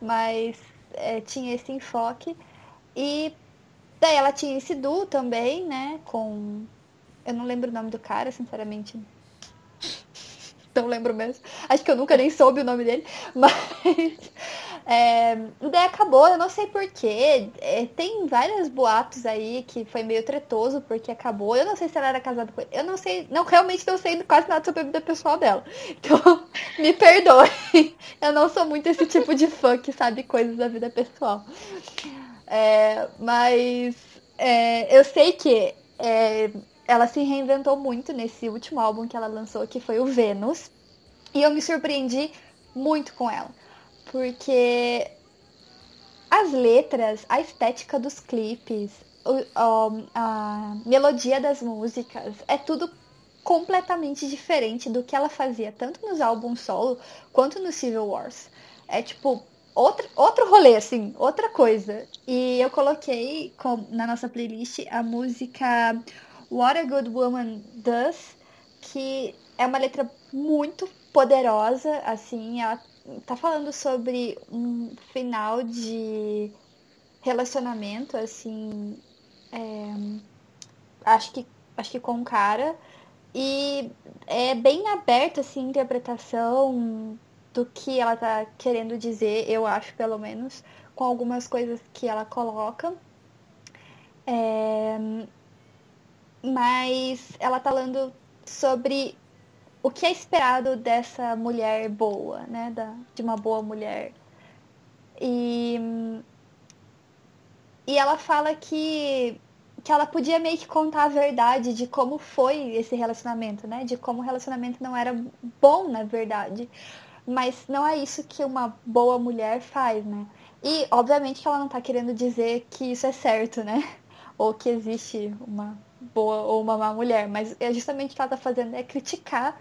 Mas é, tinha esse enfoque. E daí ela tinha esse duo também, né? Com. Eu não lembro o nome do cara, sinceramente. Não lembro mesmo. Acho que eu nunca nem soube o nome dele. Mas. É, daí acabou, eu não sei porquê. É, tem vários boatos aí que foi meio tretoso porque acabou. Eu não sei se ela era casada com ele. Eu não sei, não realmente não sei quase nada sobre a vida pessoal dela. Então, me perdoe. Eu não sou muito esse tipo de fã que sabe coisas da vida pessoal. É, mas é, eu sei que é, ela se reinventou muito nesse último álbum que ela lançou, que foi o Vênus. E eu me surpreendi muito com ela. Porque as letras, a estética dos clipes, a melodia das músicas, é tudo completamente diferente do que ela fazia, tanto nos álbuns solo quanto no Civil Wars. É tipo, outro, outro rolê, assim, outra coisa. E eu coloquei na nossa playlist a música What a Good Woman Does, que é uma letra muito poderosa, assim, ela tá falando sobre um final de relacionamento, assim, é, acho que acho que com um cara e é bem aberta assim a interpretação do que ela tá querendo dizer, eu acho pelo menos, com algumas coisas que ela coloca. É, mas ela tá falando sobre o que é esperado dessa mulher boa, né? Da, de uma boa mulher. E, e ela fala que, que ela podia meio que contar a verdade de como foi esse relacionamento, né? De como o relacionamento não era bom, na verdade. Mas não é isso que uma boa mulher faz, né? E, obviamente, que ela não tá querendo dizer que isso é certo, né? Ou que existe uma boa ou uma má mulher. Mas é justamente o que ela tá fazendo é criticar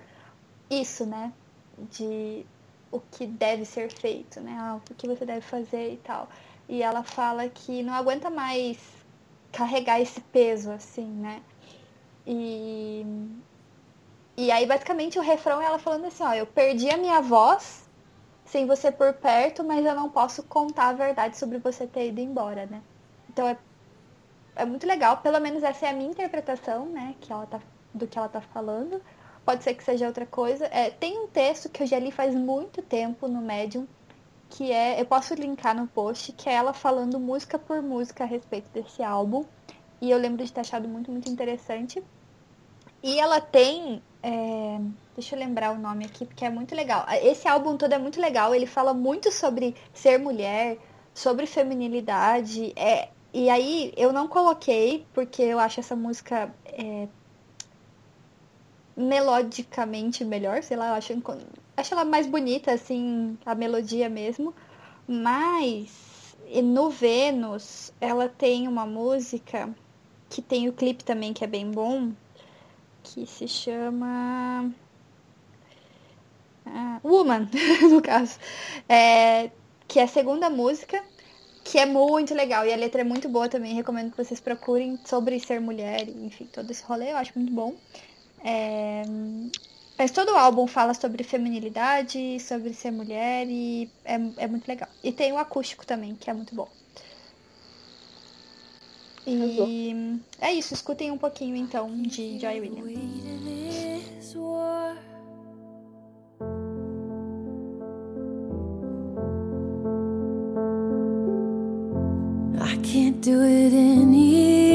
isso, né? De o que deve ser feito, né? Ah, o que você deve fazer e tal. E ela fala que não aguenta mais carregar esse peso, assim, né? E, e aí, basicamente, o refrão é ela falando assim, ó, eu perdi a minha voz sem você por perto, mas eu não posso contar a verdade sobre você ter ido embora, né? Então é, é muito legal, pelo menos essa é a minha interpretação, né? Que ela tá, do que ela tá falando pode ser que seja outra coisa. É, tem um texto que eu já li faz muito tempo no Medium, que é, eu posso linkar no post, que é ela falando música por música a respeito desse álbum. E eu lembro de ter achado muito, muito interessante. E ela tem. É, deixa eu lembrar o nome aqui, porque é muito legal. Esse álbum todo é muito legal. Ele fala muito sobre ser mulher, sobre feminilidade. É, e aí eu não coloquei, porque eu acho essa música é, melodicamente melhor, sei lá, eu acho, acho ela mais bonita, assim, a melodia mesmo. Mas no Vênus, ela tem uma música que tem o clipe também que é bem bom, que se chama. Ah, Woman, no caso. É, que é a segunda música, que é muito legal. E a letra é muito boa também. Recomendo que vocês procurem sobre ser mulher, enfim, todo esse rolê, eu acho muito bom. É... Mas todo o álbum fala sobre feminilidade, sobre ser mulher e é, é muito legal. E tem o acústico também, que é muito bom. E é isso, escutem um pouquinho então de Joy Williams. Do it anymore.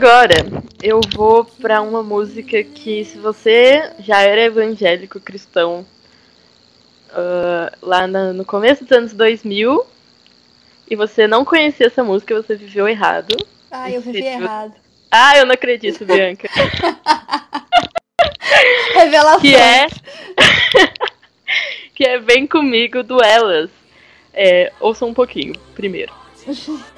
Agora eu vou pra uma música que se você já era evangélico cristão ah, lá na- no começo dos anos 2000 e você não conhecia essa música, você viveu errado. Ah, eu vivi Esse- errado. Ah, eu não acredito, Bianca. Revelação. que é que é Vem Comigo do Elas. É, ouça um pouquinho primeiro.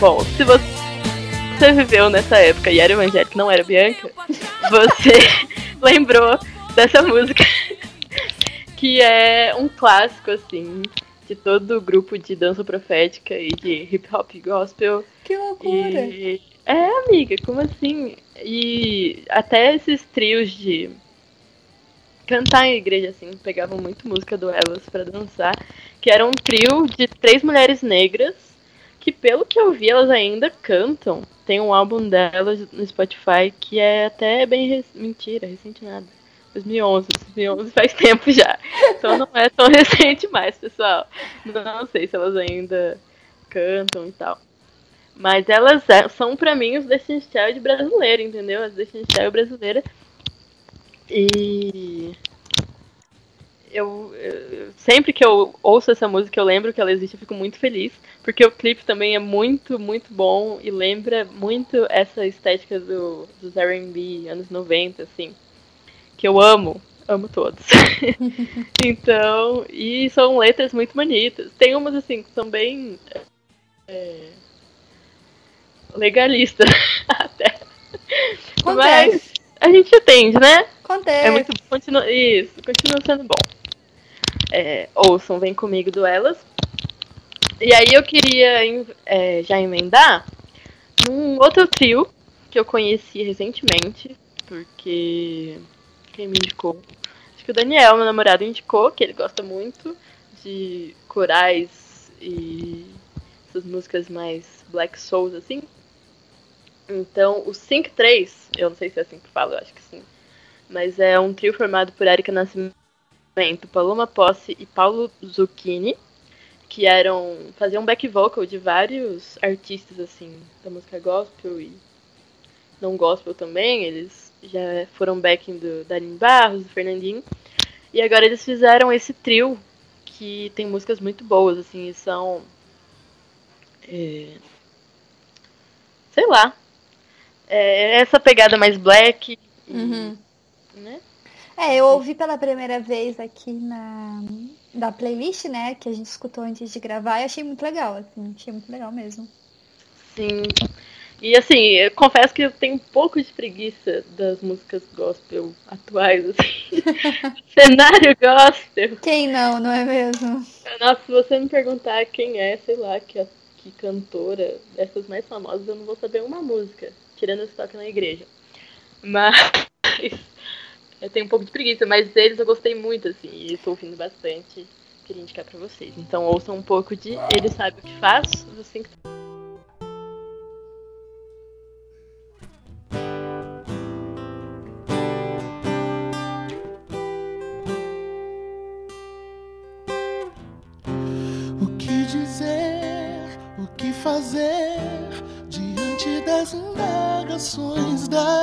Bom, se você viveu nessa época e era evangélico, não era Bianca, você lembrou dessa música que é um clássico assim de todo grupo de dança profética e de hip hop gospel. Que loucura. E... É, amiga, como assim? E até esses trios de cantar em igreja, assim, pegavam muito música do Elas pra dançar, que era um trio de três mulheres negras, que pelo que eu vi, elas ainda cantam. Tem um álbum delas no Spotify que é até bem rec- mentira, recente nada. 2011, 2011 faz tempo já. Então não é tão recente mais, pessoal. Não sei se elas ainda cantam e tal. Mas elas é- são pra mim os Destiny Child brasileiro, entendeu? As Destiny Child brasileira. E eu, eu- sempre que eu ouço essa música, eu lembro que ela existe, eu fico muito feliz, porque o clipe também é muito, muito bom e lembra muito essa estética do, dos R&B anos 90, assim, que eu amo, amo todos. então, e são letras muito bonitas. Tem umas assim que são bem é, legalistas até. Mas Acontece. a gente atende, né? Acontece. É muito continua, isso, continua sendo bom. É, ouçam, vem comigo do Elas. E aí eu queria é, já emendar um outro trio que eu conheci recentemente, porque quem me indicou? Acho que o Daniel, meu namorado, indicou, que ele gosta muito de corais e essas músicas mais black souls, assim. Então, o Sync 3, eu não sei se é assim que fala, eu acho que sim. Mas é um trio formado por Erika Nascimento, Paloma Posse e Paulo Zucchini, que eram faziam back vocal de vários artistas assim, da música gospel e não gospel também. Eles já foram backing do Darim Barros, do Fernandinho. E agora eles fizeram esse trio que tem músicas muito boas assim, e são É... Sei lá. É essa pegada mais black. E, Uhum. né? É, eu ouvi pela primeira vez aqui na da playlist, né, que a gente escutou antes de gravar e achei muito legal, assim, achei muito legal mesmo. Sim. E assim, eu confesso que eu tenho um pouco de preguiça das músicas gospel atuais, assim. Cenário gospel. Quem não, não é mesmo? Nossa, se você me perguntar quem é, sei lá, que, a- que cantora dessas mais famosas, eu não vou saber uma música, tirando esse toque na igreja. Mas eu tenho um pouco de preguiça, mas eles eu gostei muito, assim, e estou ouvindo bastante. Queria indicar pra vocês. Então ouçam um pouco de Ele Sabe o que Faz, dos Cinco O que dizer, o que fazer diante das indagações da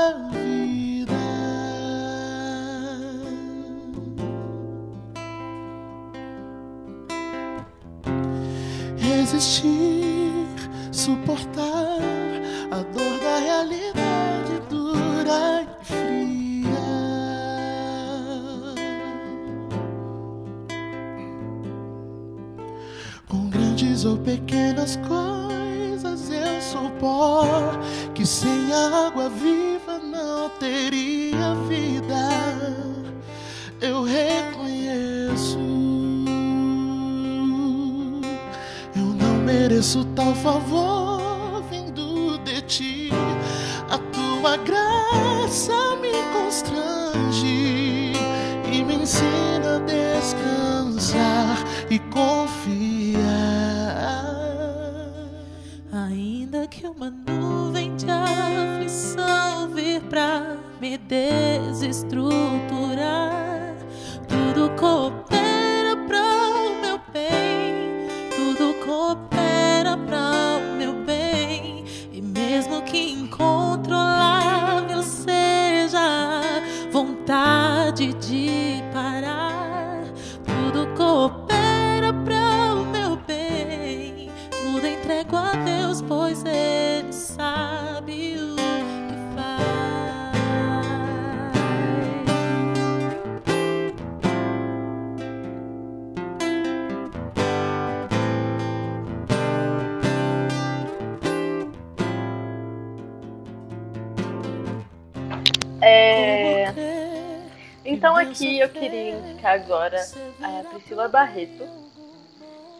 indicar agora a Priscila Barreto,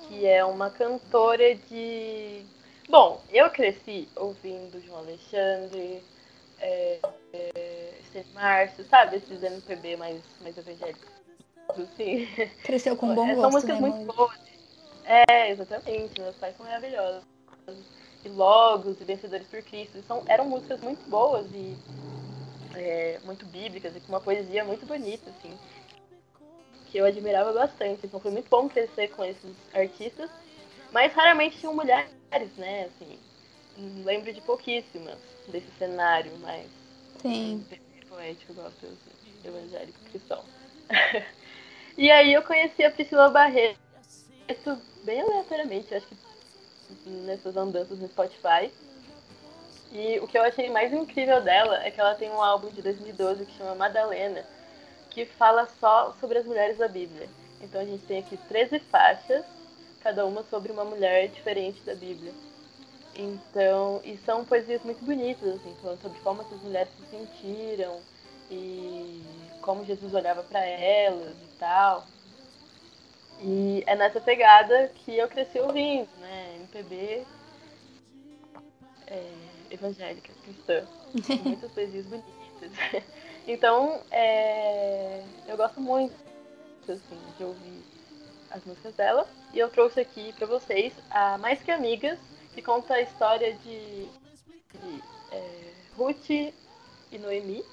que é uma cantora de. Bom, eu cresci ouvindo João Alexandre, é, é, Márcio, sabe? Esses MPB mais, mais evangélicos. Assim. Cresceu com bom É, São gosto, músicas né, muito Molly? boas. É, exatamente. Meus pais são maravilhosos. E Logos e Vencedores por Cristo. São, eram músicas muito boas e é, muito bíblicas e com uma poesia muito bonita, assim. Que eu admirava bastante. Então foi muito bom crescer com esses artistas. Mas raramente tinham mulheres, né? Assim, lembro de pouquíssimas desse cenário mais Sim. poético, assim, evangélico cristão. e aí eu conheci a Priscila Barreto bem aleatoriamente, acho que nessas andanças no Spotify. E o que eu achei mais incrível dela é que ela tem um álbum de 2012 que chama Madalena, que fala só sobre as mulheres da Bíblia. Então a gente tem aqui 13 faixas, cada uma sobre uma mulher diferente da Bíblia. Então, e são poesias muito bonitas, assim, falando sobre como essas mulheres se sentiram e como Jesus olhava para elas e tal. E é nessa pegada que eu cresci ouvindo, né? MPB é, evangélica, cristã. Muitas poesias bonitas. Então, é, eu gosto muito assim, de ouvir as músicas dela. E eu trouxe aqui pra vocês a Mais Que Amigas, que conta a história de, de é, Ruth e Noemi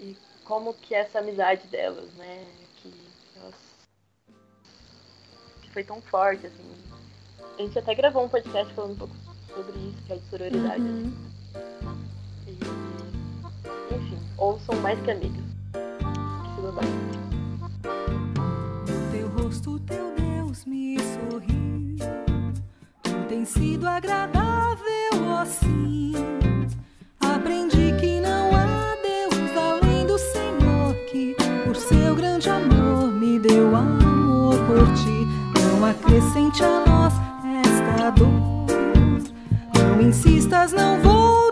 e como que é essa amizade delas, né? Que, elas, que foi tão forte, assim. A gente até gravou um podcast falando um pouco sobre isso, que é de sororidade. Uhum. E, enfim, ouçam mais que. Priscila Barreto. No teu rosto, teu Deus me sorriu. Tu tem sido agradável assim. Aprendi que não há Deus além do Senhor, que por seu grande amor me deu amor por ti. Não acrescente a nós esta dor. Não insistas, não vou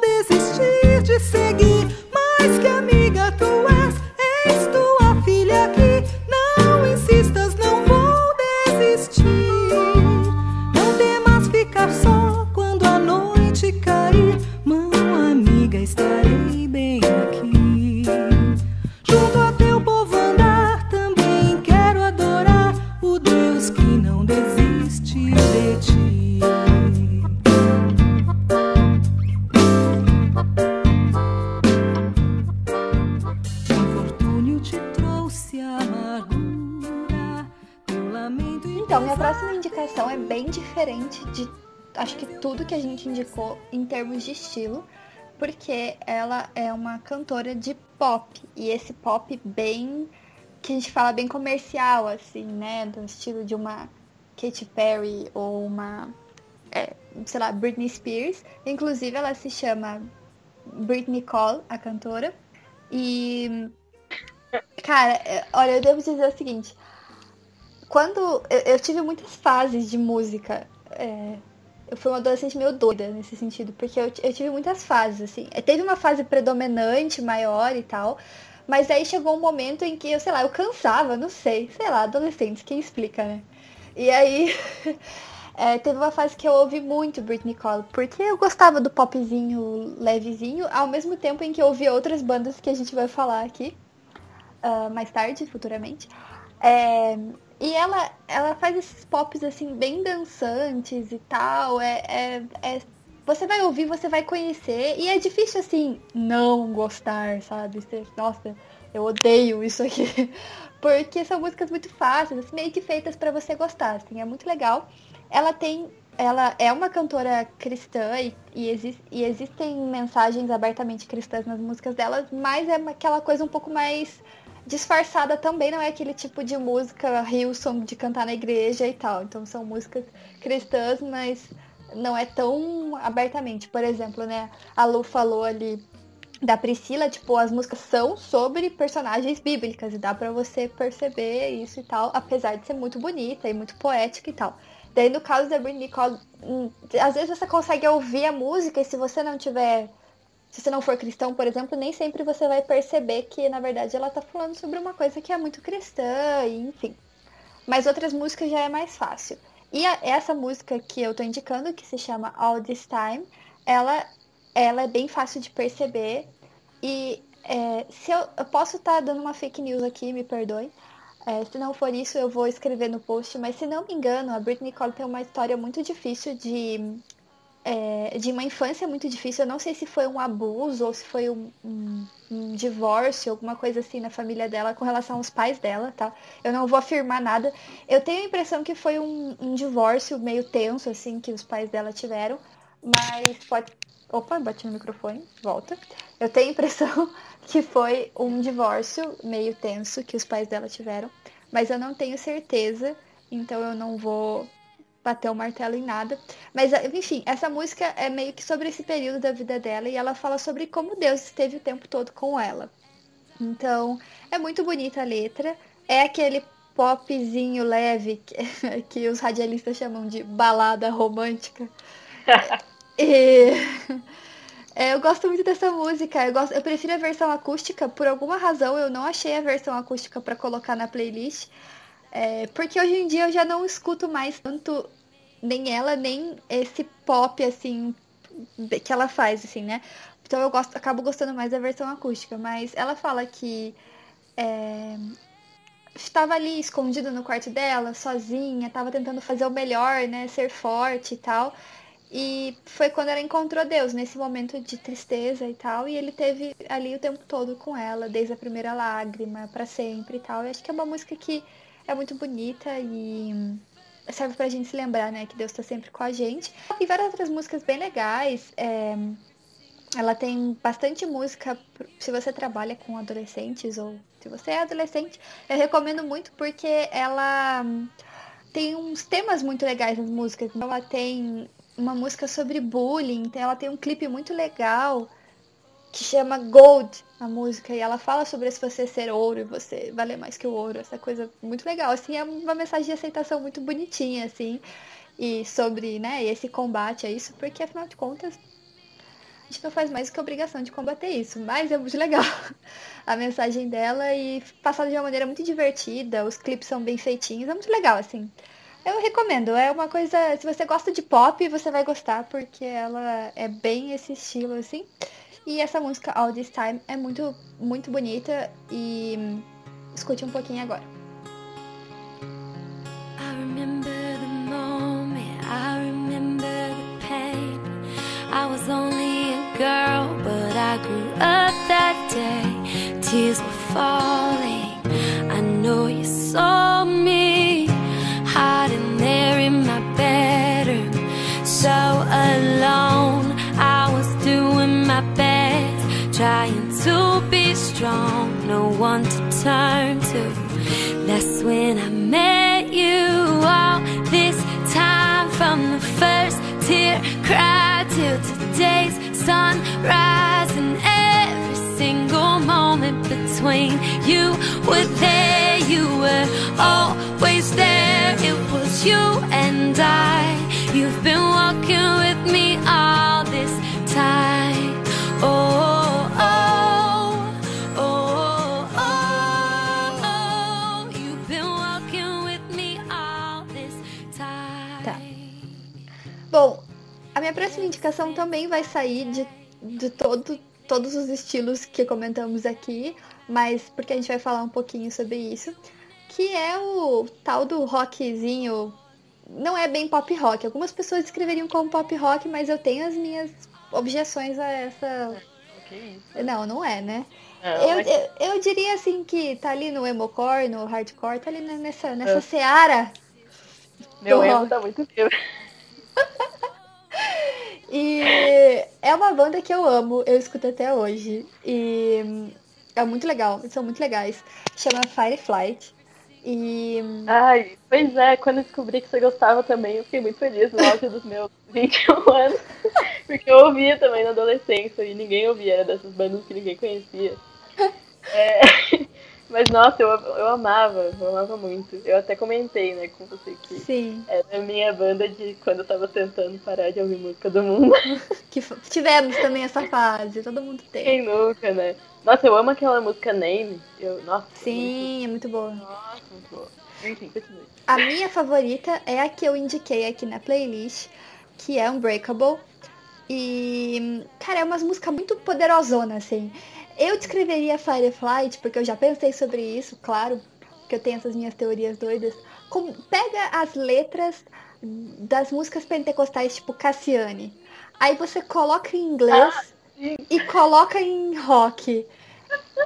é bem diferente de acho que tudo que a gente indicou em termos de estilo, porque ela é uma cantora de pop e esse pop bem que a gente fala bem comercial assim, né, do estilo de uma Katy Perry ou uma é, sei lá, Britney Spears. Inclusive ela se chama Britney Cole, a cantora. E cara, é, olha, eu devo dizer o seguinte, quando eu, eu tive muitas fases de música, é, eu fui uma adolescente meio doida nesse sentido, porque eu, eu tive muitas fases, assim. Teve uma fase predominante, maior e tal, mas aí chegou um momento em que eu, sei lá, eu cansava, não sei, sei lá, adolescentes, quem explica, né? E aí é, teve uma fase que eu ouvi muito Britney Cole, porque eu gostava do popzinho levezinho, ao mesmo tempo em que eu ouvia outras bandas que a gente vai falar aqui ah, mais tarde, futuramente. É, e ela, ela faz esses pops assim, bem dançantes e tal. É, é, é- você vai ouvir, você vai conhecer. E é difícil assim, não gostar, sabe? Nossa, eu odeio isso aqui. Porque são músicas muito fáceis, assim, meio que feitas pra você gostar, assim, é muito legal. Ela tem. Ela é uma cantora cristã e, e, exis- e existem mensagens abertamente cristãs nas músicas dela, mas é aquela coisa um pouco mais disfarçada também, não é aquele tipo de música Hillsong de cantar na igreja e tal. Então são músicas cristãs, mas não é tão abertamente. Por exemplo, né, a Lu falou ali da Priscila, tipo, as músicas são sobre personagens bíblicas e dá pra você perceber isso e tal, apesar de ser muito bonita e muito poética e tal. Daí no caso da Britney Cole, hum, às vezes você consegue ouvir a música e se você não tiver se você não for cristão, por exemplo, nem sempre você vai perceber que, na verdade, ela tá falando sobre uma coisa que é muito cristã, e enfim. Mas outras músicas já é mais fácil. E a- essa música que eu tô indicando, que se chama All This Time, ela, ela é bem fácil de perceber. E é, se eu, eu posso estar dando uma fake news aqui, me perdoe. É, se não for isso, eu vou escrever no post. Mas se não me engano, a Britney Cole tem uma história muito difícil de é, de uma infância muito difícil. Eu não sei se foi um abuso ou se foi um, um- um divórcio, alguma coisa assim na família dela com relação aos pais dela, tá? Eu não vou afirmar nada. Eu tenho a impressão que foi um, um divórcio meio tenso, assim, que os pais dela tiveram. Mas pode. Opa, bati no microfone, volta. Eu tenho a impressão que foi um divórcio meio tenso que os pais dela tiveram. Mas eu não tenho certeza, então eu não vou bater o martelo em nada. Mas, enfim, essa música é meio que sobre esse período da vida dela e ela fala sobre como Deus esteve o tempo todo com ela. Então, é muito bonita a letra. É aquele popzinho leve que, que os radialistas chamam de balada romântica. e é, eu gosto muito dessa música. Eu, gosto, eu prefiro a versão acústica. Por alguma razão, eu não achei a versão acústica para colocar na playlist. É, porque hoje em dia eu já não escuto mais tanto nem ela, nem esse pop, assim, que ela faz, assim, né? Então eu gosto, acabo gostando mais da versão acústica. Mas ela fala que é, estava ali escondida no quarto dela, sozinha, estava tentando fazer o melhor, né? Ser forte e tal. E foi quando ela encontrou Deus, nesse momento de tristeza e tal. E ele teve ali o tempo todo com ela, desde a primeira lágrima, para sempre e tal. E acho que é uma música que é muito bonita e serve pra gente se lembrar, né, que Deus tá sempre com a gente. E várias outras músicas bem legais. é, Ela tem bastante música, se você trabalha com adolescentes ou se você é adolescente, eu recomendo muito porque ela tem uns temas muito legais nas músicas. Ela tem uma música sobre bullying. Então ela tem um clipe muito legal que chama Gold, a música, e ela fala sobre se você ser ouro e você valer mais que o ouro, essa coisa muito legal, assim, é uma mensagem de aceitação muito bonitinha, assim, e sobre, né, esse combate a isso, porque afinal de contas a gente não faz mais que obrigação de combater isso, mas é muito legal a mensagem dela e passada de uma maneira muito divertida, os clipes são bem feitinhos, é muito legal, assim. Eu recomendo, é uma coisa, se você gosta de pop, você vai gostar, porque ela é bem esse estilo, assim. E essa música All This Time é muito, muito bonita e hum, escute um pouquinho agora. I remember the moment, I remember the pain. I was only a girl, but I grew up that day. Tears were falling. I know you saw me hiding there in my bedroom, so alone. Trying to be strong, no one to turn to. That's when I met you. All this time from the first tear cried till today's sunrise, and every single moment between you were there. You were always there. It was you and I. You've been walking Bom, a minha próxima indicação também vai sair de, de todo, todos os estilos que comentamos aqui, mas porque a gente vai falar um pouquinho sobre isso, que é o tal do rockzinho. Não é bem pop rock. Algumas pessoas descreveriam como pop rock, mas eu tenho as minhas objeções a essa. Não, não é, né? Não, Eu, eu, eu diria assim que tá ali no emocore, no hardcore, tá ali nessa, nessa É. seara Meu emo rock. tá muito frio. E é uma banda que eu amo, eu escuto até hoje. E é muito legal, eles são muito legais. Chama Fireflight. E Ai, pois é, quando eu descobri que você gostava também, eu fiquei muito feliz no auge dos meus 21 anos. Porque eu ouvia também na adolescência e ninguém ouvia, era dessas bandas que ninguém conhecia. É, mas nossa, eu, eu amava, eu amava muito. Eu até comentei, né, com você que sim, era a minha banda de quando eu tava tentando parar de ouvir música do mundo. que tivemos também essa fase, todo mundo tem. Quem nunca, né? Nossa, eu amo aquela música Name. Eu, nossa, Sim, é muito boa. Muito, nossa, muito boa. Enfim, continue. A minha favorita é a que eu indiquei aqui na playlist, que é Unbreakable. E, cara, é umas músicas muito poderosonas, assim. Eu descreveria Fireflight, porque eu já pensei sobre isso, claro, porque eu tenho essas minhas teorias doidas. Como, pega as letras das músicas pentecostais, tipo Cassiane. Aí você coloca em inglês sim. e coloca em rock.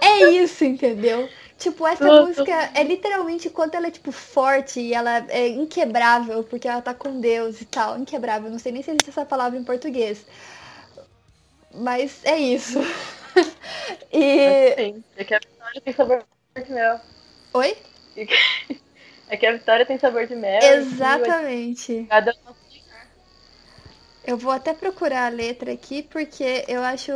É isso, entendeu? Tipo, essa Tudo. música é literalmente quanto ela é, tipo, forte e ela é inquebrável, porque ela tá com Deus e tal. Inquebrável, não sei nem se existe essa palavra em português. Mas é isso. E. Sim, é que a vitória tem sabor de mel. Oi? É que a vitória tem sabor de mel. Exatamente. Cada um Eu vou até procurar a letra aqui porque eu acho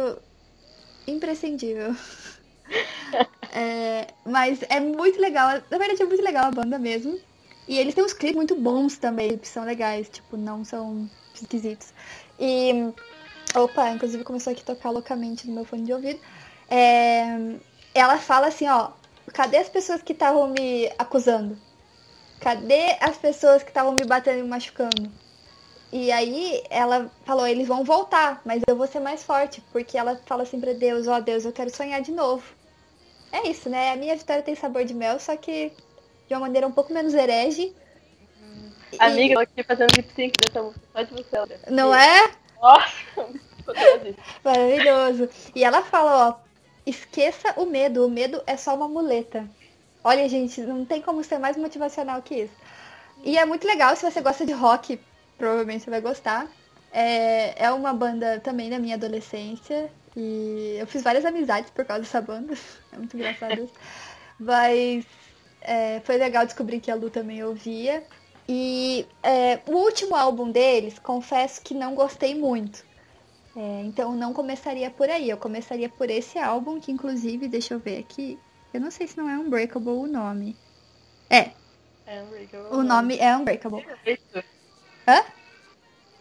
imprescindível. É, mas é muito legal. Na verdade, é muito legal a banda mesmo. E eles têm uns clipes muito bons também, que são legais, tipo, não são esquisitos. E. Opa, inclusive começou aqui a tocar loucamente no meu fone de ouvido. É, ela fala assim, ó, cadê as pessoas que estavam me acusando? Cadê as pessoas que estavam me batendo e me machucando? E aí ela falou, eles vão voltar, mas eu vou ser mais forte, porque ela fala assim pra Deus, ó Deus, eu quero sonhar de novo. É isso, né? A minha vitória tem sabor de mel, só que de uma maneira um pouco menos herege. E- Amiga, eu tô aqui fazendo lip sync dessa música só de você. Não é? Nossa. Maravilhoso. E ela fala, ó, esqueça o medo, o medo é só uma muleta. Olha, gente, não tem como ser mais motivacional que isso. E é muito legal, se você gosta de rock, provavelmente você vai gostar. É, é uma banda também da minha adolescência. E eu fiz várias amizades por causa dessa banda. É muito engraçado isso. Mas é, foi legal descobrir que a Lu também ouvia. E é, o último álbum deles, confesso que não gostei muito. É, então não começaria por aí, eu começaria por esse álbum, que inclusive, deixa eu ver aqui, eu não sei se não é Unbreakable o nome. É, É Unbreakable. o nome é Unbreakable. 2008. Hã?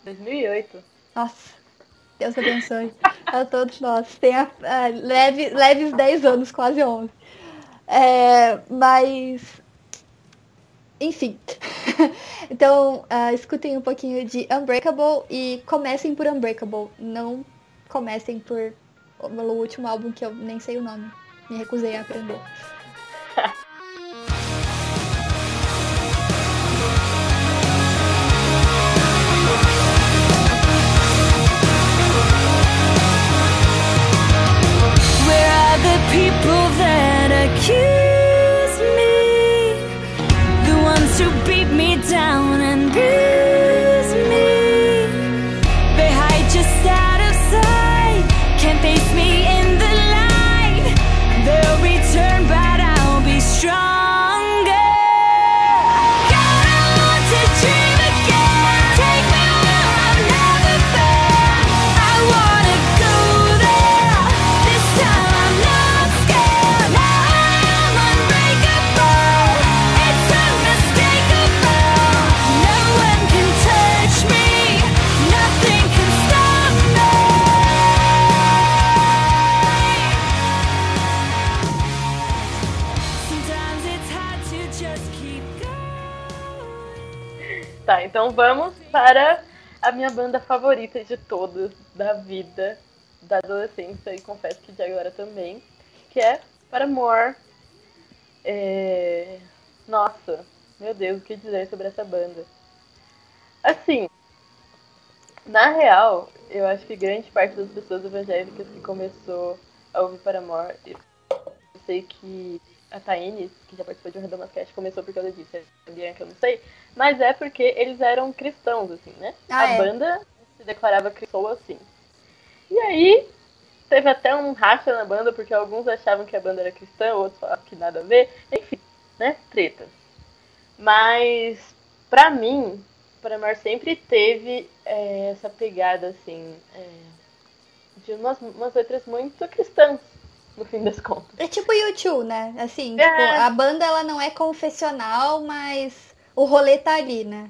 2008. Nossa, Deus abençoe a todos nós. Tem a, a leve, leves 10 anos, quase 11. É, mas, enfim. então, ah, escutem um pouquinho de Unbreakable e comecem por Unbreakable. Não comecem por pelo último álbum que eu nem sei o nome. Me recusei a aprender. People that accuse me? The ones who beat me down and bruise então vamos para a minha banda favorita de todas, da vida, da adolescência e confesso que de agora também, que é Paramore. É... Nossa, meu Deus, o que dizer sobre essa banda? Assim, na real, eu acho que grande parte das pessoas evangélicas que começou a ouvir Paramore, eu sei que a Taine, que já participou de um Redomascast, começou por causa disso. A Bianca, eu não sei. Mas é porque eles eram cristãos, assim, né? Ah, a é? banda se declarava cristão assim. E aí, teve até um racha na banda, porque alguns achavam que a banda era cristã, outros falavam que nada a ver. Enfim, né? Tretas. Mas, pra mim, Paramore sempre teve é, essa pegada, assim, é, de umas, umas letras muito cristãs, no fim das contas. É tipo YouTube, né? Assim, É. tipo, a banda ela não é confessional, mas o rolê tá ali, né?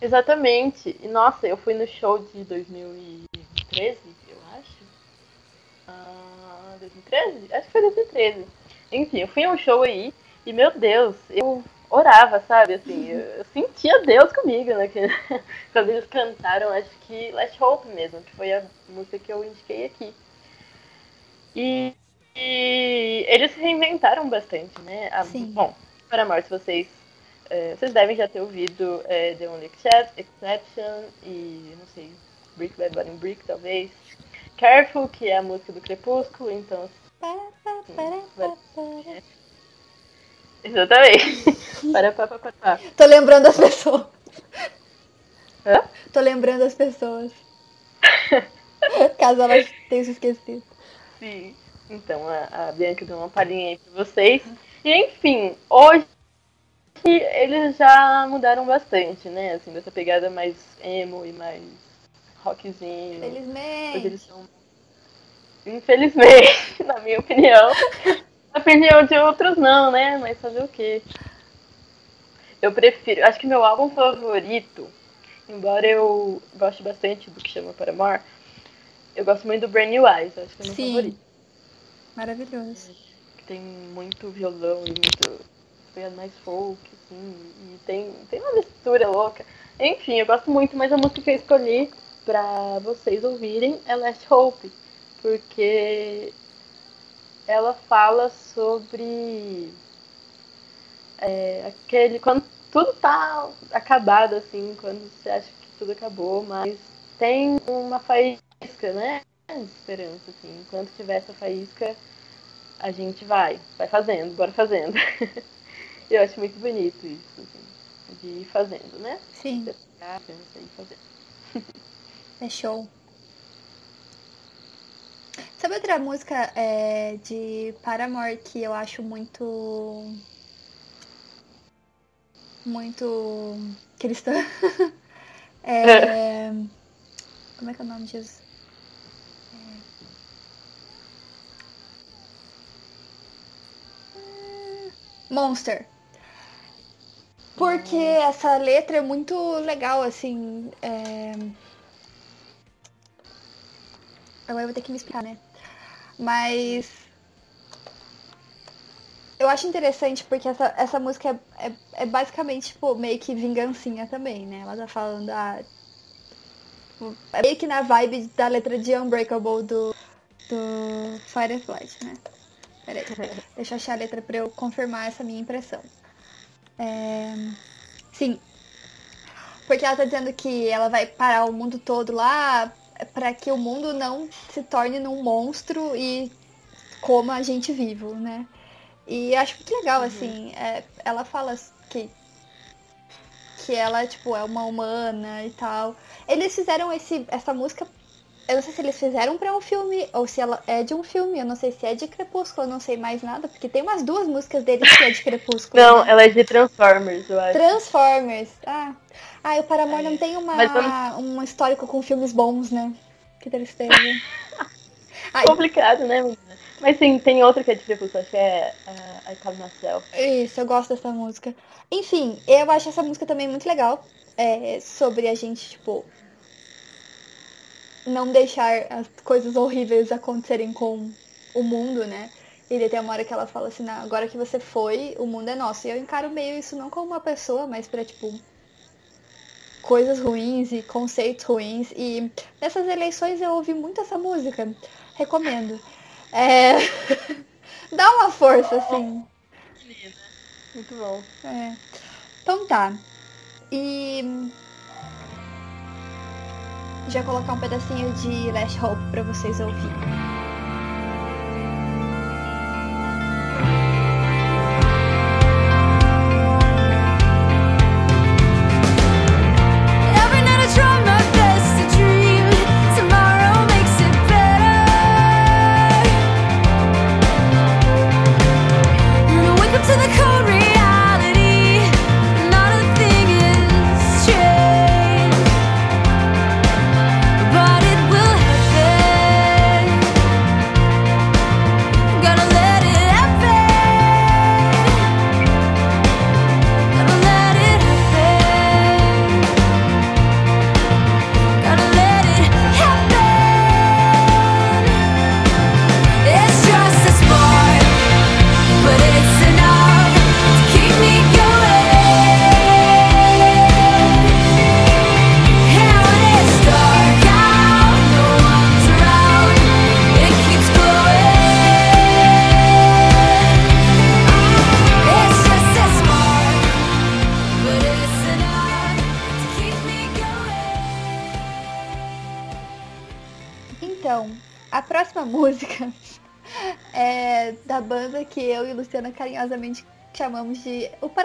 Exatamente. E nossa, eu fui no show de 2013, eu acho. Ah, 2013? Acho que foi 2013. Enfim, eu fui a um show aí e, meu Deus, eu orava, sabe? Assim, eu, eu sentia Deus comigo, né? Que, quando eles cantaram, acho que Last Hope mesmo, que foi a música que eu indiquei aqui. E, e eles se reinventaram bastante, né? A- Sim. Bom, para amor, se vocês é, vocês devem já ter ouvido é, The Only Excep- Exception e, não sei, Brick by Bottom Brick, talvez. Careful, que é a música do Crepúsculo, então... Exatamente. para, para, para, para. Tô lembrando as pessoas. Hã? Tô lembrando as pessoas. Caso elas tenham se esquecido. Sim. Então, a, a Bianca deu uma palhinha aí pra vocês. E, enfim, hoje eles já mudaram bastante, né? Assim, dessa pegada mais emo e mais rockzinho. Hoje Felizmente. eles são. Infelizmente, na minha opinião. Na opinião de outros não, né? Mas fazer o quê? Eu prefiro. Acho que meu álbum favorito, embora eu goste bastante do que chama Paramore, eu gosto muito do Brand New Eyes, acho que é meu Sim. favorito. Maravilhoso. Que tem muito violão e muito. pegada mais folk, assim, e tem, tem uma mistura louca. Enfim, eu gosto muito, mas a música que eu escolhi pra vocês ouvirem é Last Hope, porque ela fala sobre é, aquele. quando tudo tá acabado, assim, quando você acha que tudo acabou, mas tem uma faísca, né? De esperança, assim. Enquanto tiver essa faísca, a gente vai, vai fazendo, bora fazendo. Eu acho muito bonito isso, assim, de ir fazendo, né? Sim, pensa e fazer. é show. Sabe outra música é, de Paramore que eu acho muito. Muito cristã. É, Como é que é o nome disso? É, Monster. Porque essa letra é muito legal, assim. É... Agora eu vou ter que me explicar, né? Mas. Eu acho interessante porque essa, essa música é, é, é basicamente, tipo, meio que vingancinha também, né? Ela tá falando, ah, tipo, é meio que na vibe da letra de Unbreakable do, do Fireflight, né? Peraí, deixa eu achar a letra pra eu confirmar essa minha impressão. É... Sim. Porque ela tá dizendo que ela vai parar o mundo todo lá pra que o mundo não se torne num monstro e coma a gente vivo, né? E acho muito legal, assim, é, ela fala que que ela, tipo, é uma humana e tal. Eles fizeram esse, essa música, eu não sei se eles fizeram pra um filme ou se ela é de um filme, eu não sei se é de Crepúsculo, eu não sei mais nada, porque tem umas duas músicas deles que é de Crepúsculo. Não, né? ela é de Transformers, eu acho. Transformers. Ah, ah o Paramore não tem uma, vamos- um histórico com filmes bons, né? Que tristeza. Ai, Complicado, né, menina? Mas sim, tem outra que é de Crepúsculo, acho que é uh, I Come Myself. Isso, eu gosto dessa música. Enfim, eu acho essa música também muito legal. É, sobre a gente, tipo. Não deixar as coisas horríveis acontecerem com o mundo, né? E tem uma hora que ela fala assim, "Não, agora que você foi, o mundo é nosso. E eu encaro meio isso não como uma pessoa, mas pra, tipo, coisas ruins e conceitos ruins. E nessas eleições eu ouvi muito essa música. Recomendo. É... Dá uma força, assim. Muito bom. É. Então tá. E. Já colocar um pedacinho de Last Hope pra vocês ouvirem.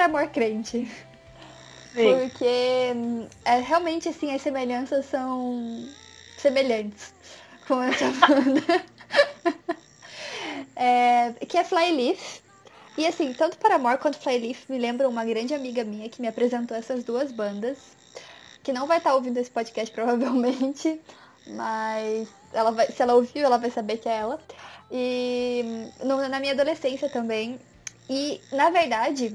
Paramor Crente. Sim. Porque hum, é, realmente assim as semelhanças são semelhantes com essa banda. É, que é Flyleaf. E assim, tanto Paramore quanto Flyleaf me lembram uma grande amiga minha que me apresentou essas duas bandas. Que não vai estar ouvindo esse podcast provavelmente. Mas ela vai, se ela ouviu, ela vai saber que é ela. E no- na minha adolescência também. E na verdade,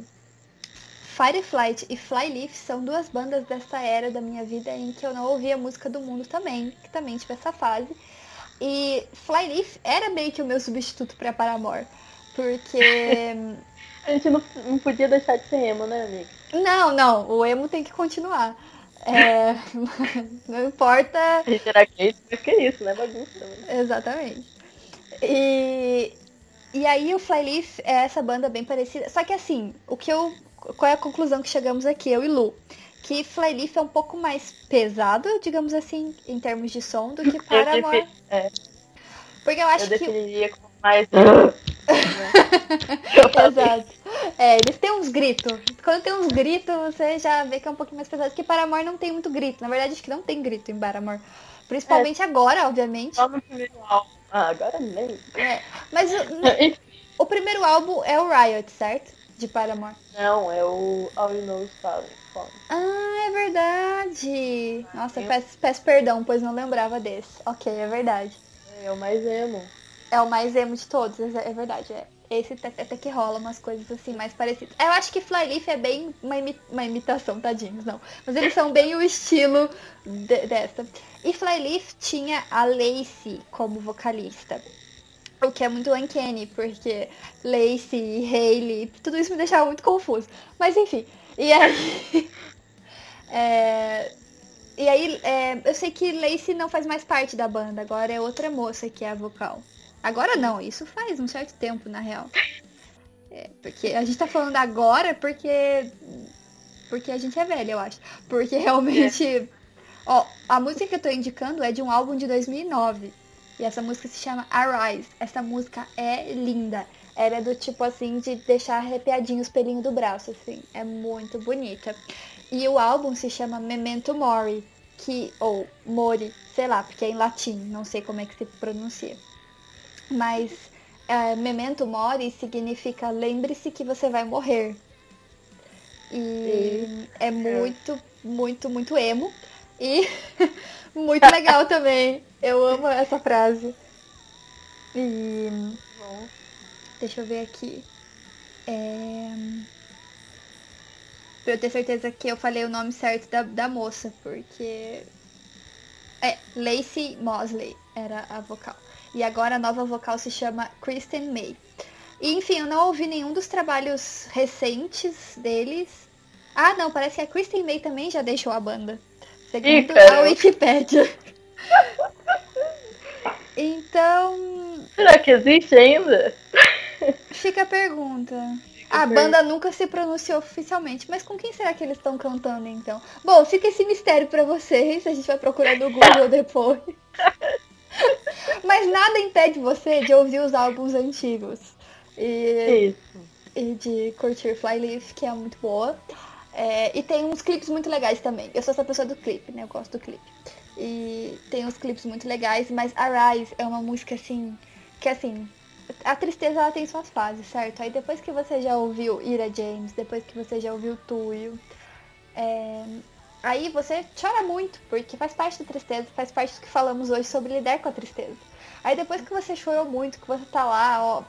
Fireflight e Flyleaf são duas bandas dessa era da minha vida em que eu não ouvia música do mundo também, que também tive essa fase. E Flyleaf era meio que o meu substituto pra Paramore. Porque. A gente não, não podia deixar de ser emo, né, amiga? não, não, o emo tem que continuar. É, não importa A gente era gay, mas que isso, né? Bagunça também. Exatamente. E, e aí o Flyleaf é essa banda bem parecida. Só que assim, o que eu. Qual é a conclusão que chegamos aqui, eu e Lu? Que Flyleaf é um pouco mais pesado, digamos assim, em termos de som, do que Eu, Paramore. defi- é, Porque eu eu acho que. definiria como mais. Exato. É, eles têm uns gritos. Quando tem uns gritos, você já vê que é um pouquinho mais pesado. Porque Paramore não tem muito grito. Na verdade, acho que não tem grito em Paramore. Principalmente agora, obviamente. Só no primeiro álbum. Ah, agora nem. É, Mas o, o primeiro álbum é o Riot, certo? De Paramore. Não, é o All You Know Falling. Ah, é verdade. Nossa, Eu- peço, peço perdão, pois não lembrava desse. Ok, é verdade. É o mais emo. É o mais emo de todos, é é verdade. É. Esse até, até que rola umas coisas assim mais parecidas. Eu acho que Flyleaf é bem uma, imi- uma imitação, tadinhos, não. Mas eles são bem o estilo de- dessa. E Flyleaf tinha a Lacey como vocalista. O que é muito uncanny, porque Lacey Hayley, tudo isso me deixava muito confuso. Mas enfim. E aí. é, e aí, é, eu sei que Lacey não faz mais parte da banda, agora é outra moça que é a vocal. Agora não, isso faz um certo tempo, na real. É, porque a gente tá falando agora porque. Porque a gente é velha, eu acho. Porque realmente. Ó, a música que eu tô indicando é de um álbum de 2009. E essa música se chama Arise. Essa música é linda. Ela é do tipo assim de deixar arrepiadinho os pelinhos do braço, assim. É muito bonita. E o álbum se chama Memento Mori, que ou Mori, sei lá, porque é em latim, não sei como é que se pronuncia. Mas é, Memento Mori significa lembre-se que você vai morrer. E é muito, muito, muito emo. E muito legal também. Eu amo essa frase. E. Deixa eu ver aqui. É... Pra eu ter certeza que eu falei o nome certo da, da moça, porque. É, Lacey Mosley era a vocal. E agora a nova vocal se chama Kristen May. E, enfim, eu não ouvi nenhum dos trabalhos recentes deles. Ah, não, parece que a Kristen May também já deixou a banda. Segundo a caramba. Wikipédia. Então, Será que existe ainda? Fica a pergunta. a A banda nunca se pronunciou oficialmente, mas com quem será que eles estão cantando então? Bom, fica esse mistério pra vocês, a gente vai procurar no Google depois. mas nada impede você de ouvir os álbuns antigos e, Isso. e de curtir Flyleaf, que é muito boa. É, e tem uns clipes muito legais também. Eu sou essa pessoa do clipe, né? Eu gosto do clipe. E tem uns clipes muito legais, mas Arise é uma música assim, que assim, a tristeza ela tem suas fases, certo? Aí depois que você já ouviu Ira James, depois que você já ouviu Tuyo, é, aí você chora muito, porque faz parte da tristeza, faz parte do que falamos hoje sobre lidar com a tristeza. Aí depois que você chorou muito, que você tá lá, ó,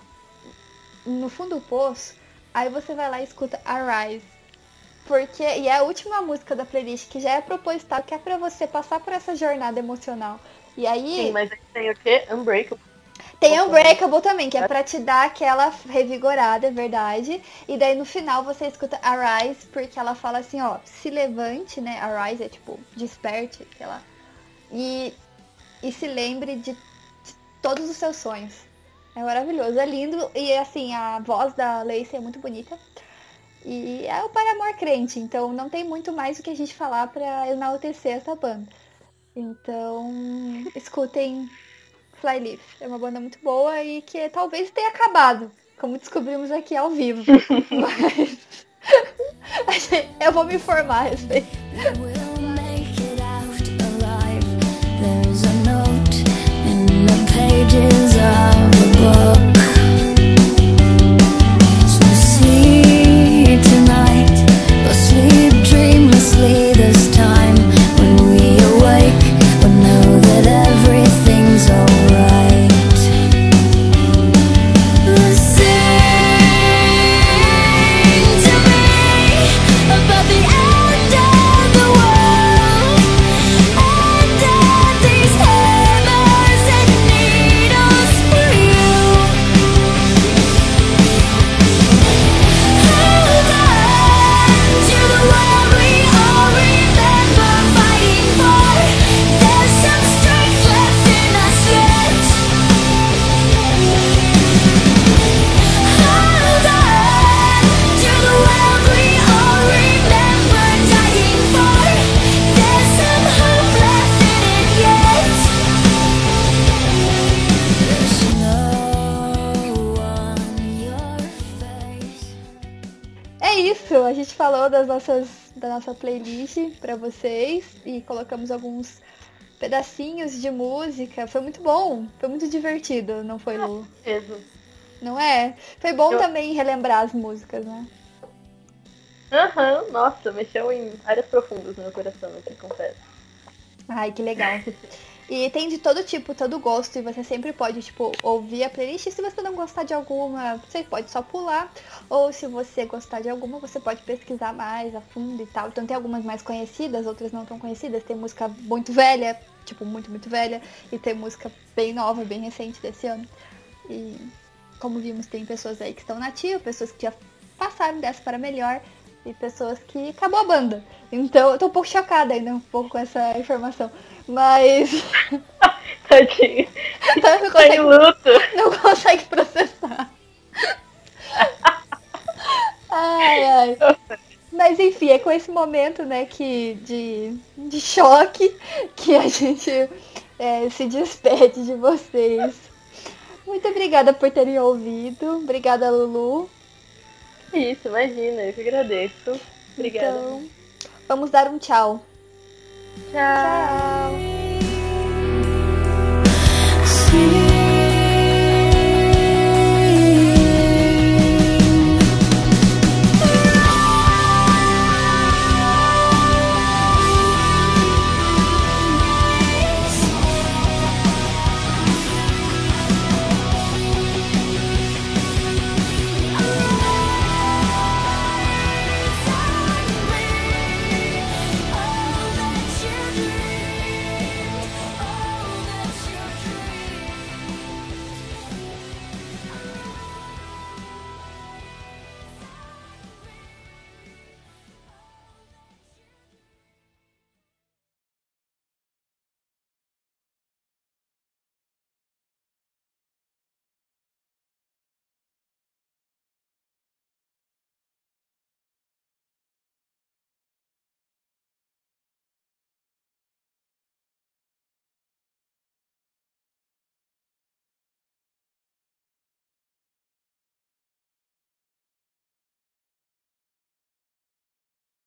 no fundo do poço, aí você vai lá e escuta Arise. Porque, e é a última música da playlist que já é proposital, que é pra você passar por essa jornada emocional. E aí. Sim, mas tem o quê? Unbreakable. Tem Unbreakable também, que é pra te dar aquela revigorada, é verdade. E daí no final você escuta Arise, porque ela fala assim, ó, se levante, né? Arise é tipo, desperte, sei lá. E, e se lembre de, de todos os seus sonhos. É maravilhoso, é lindo. E assim, a voz da Lacey é muito bonita. E é o Paramor crente, então não tem muito mais o que a gente falar pra enaltecer essa banda. Então, escutem Flyleaf. É uma banda muito boa e que talvez tenha acabado, como descobrimos aqui ao vivo. Mas a eu vou me informar a respeito. A pages of the book. Falou das nossas, da nossa playlist pra vocês e colocamos alguns pedacinhos de música. Foi muito bom, foi muito divertido, não foi, Lu? Mesmo. Não é? Foi bom Eu- também relembrar as músicas, né? Aham, nossa, mexeu em áreas profundas no meu coração, eu confesso. Ai, que legal. E tem de todo tipo, todo gosto, e você sempre pode, tipo, ouvir a playlist. E se você não gostar de alguma, você pode só pular. Ou se você gostar de alguma, você pode pesquisar mais a fundo e tal. Então tem algumas mais conhecidas, outras não tão conhecidas. Tem música muito velha, tipo, muito, muito velha. E tem música bem nova, bem recente desse ano. E como vimos, tem pessoas aí que estão nativas, pessoas que já passaram dessa para melhor e pessoas que acabou a banda. Então eu tô um pouco chocada ainda um pouco com essa informação. Mas. Tadinho. não, Tá em consegue, luto. não consegue processar. Ai, ai. Mas enfim, é com esse momento, né, que de, de choque que a gente é, se despede de vocês. Muito obrigada por terem ouvido. Obrigada, Lulu. Isso, imagina, eu que agradeço. Obrigada. Então, vamos dar um tchau. Tchau. Tchau.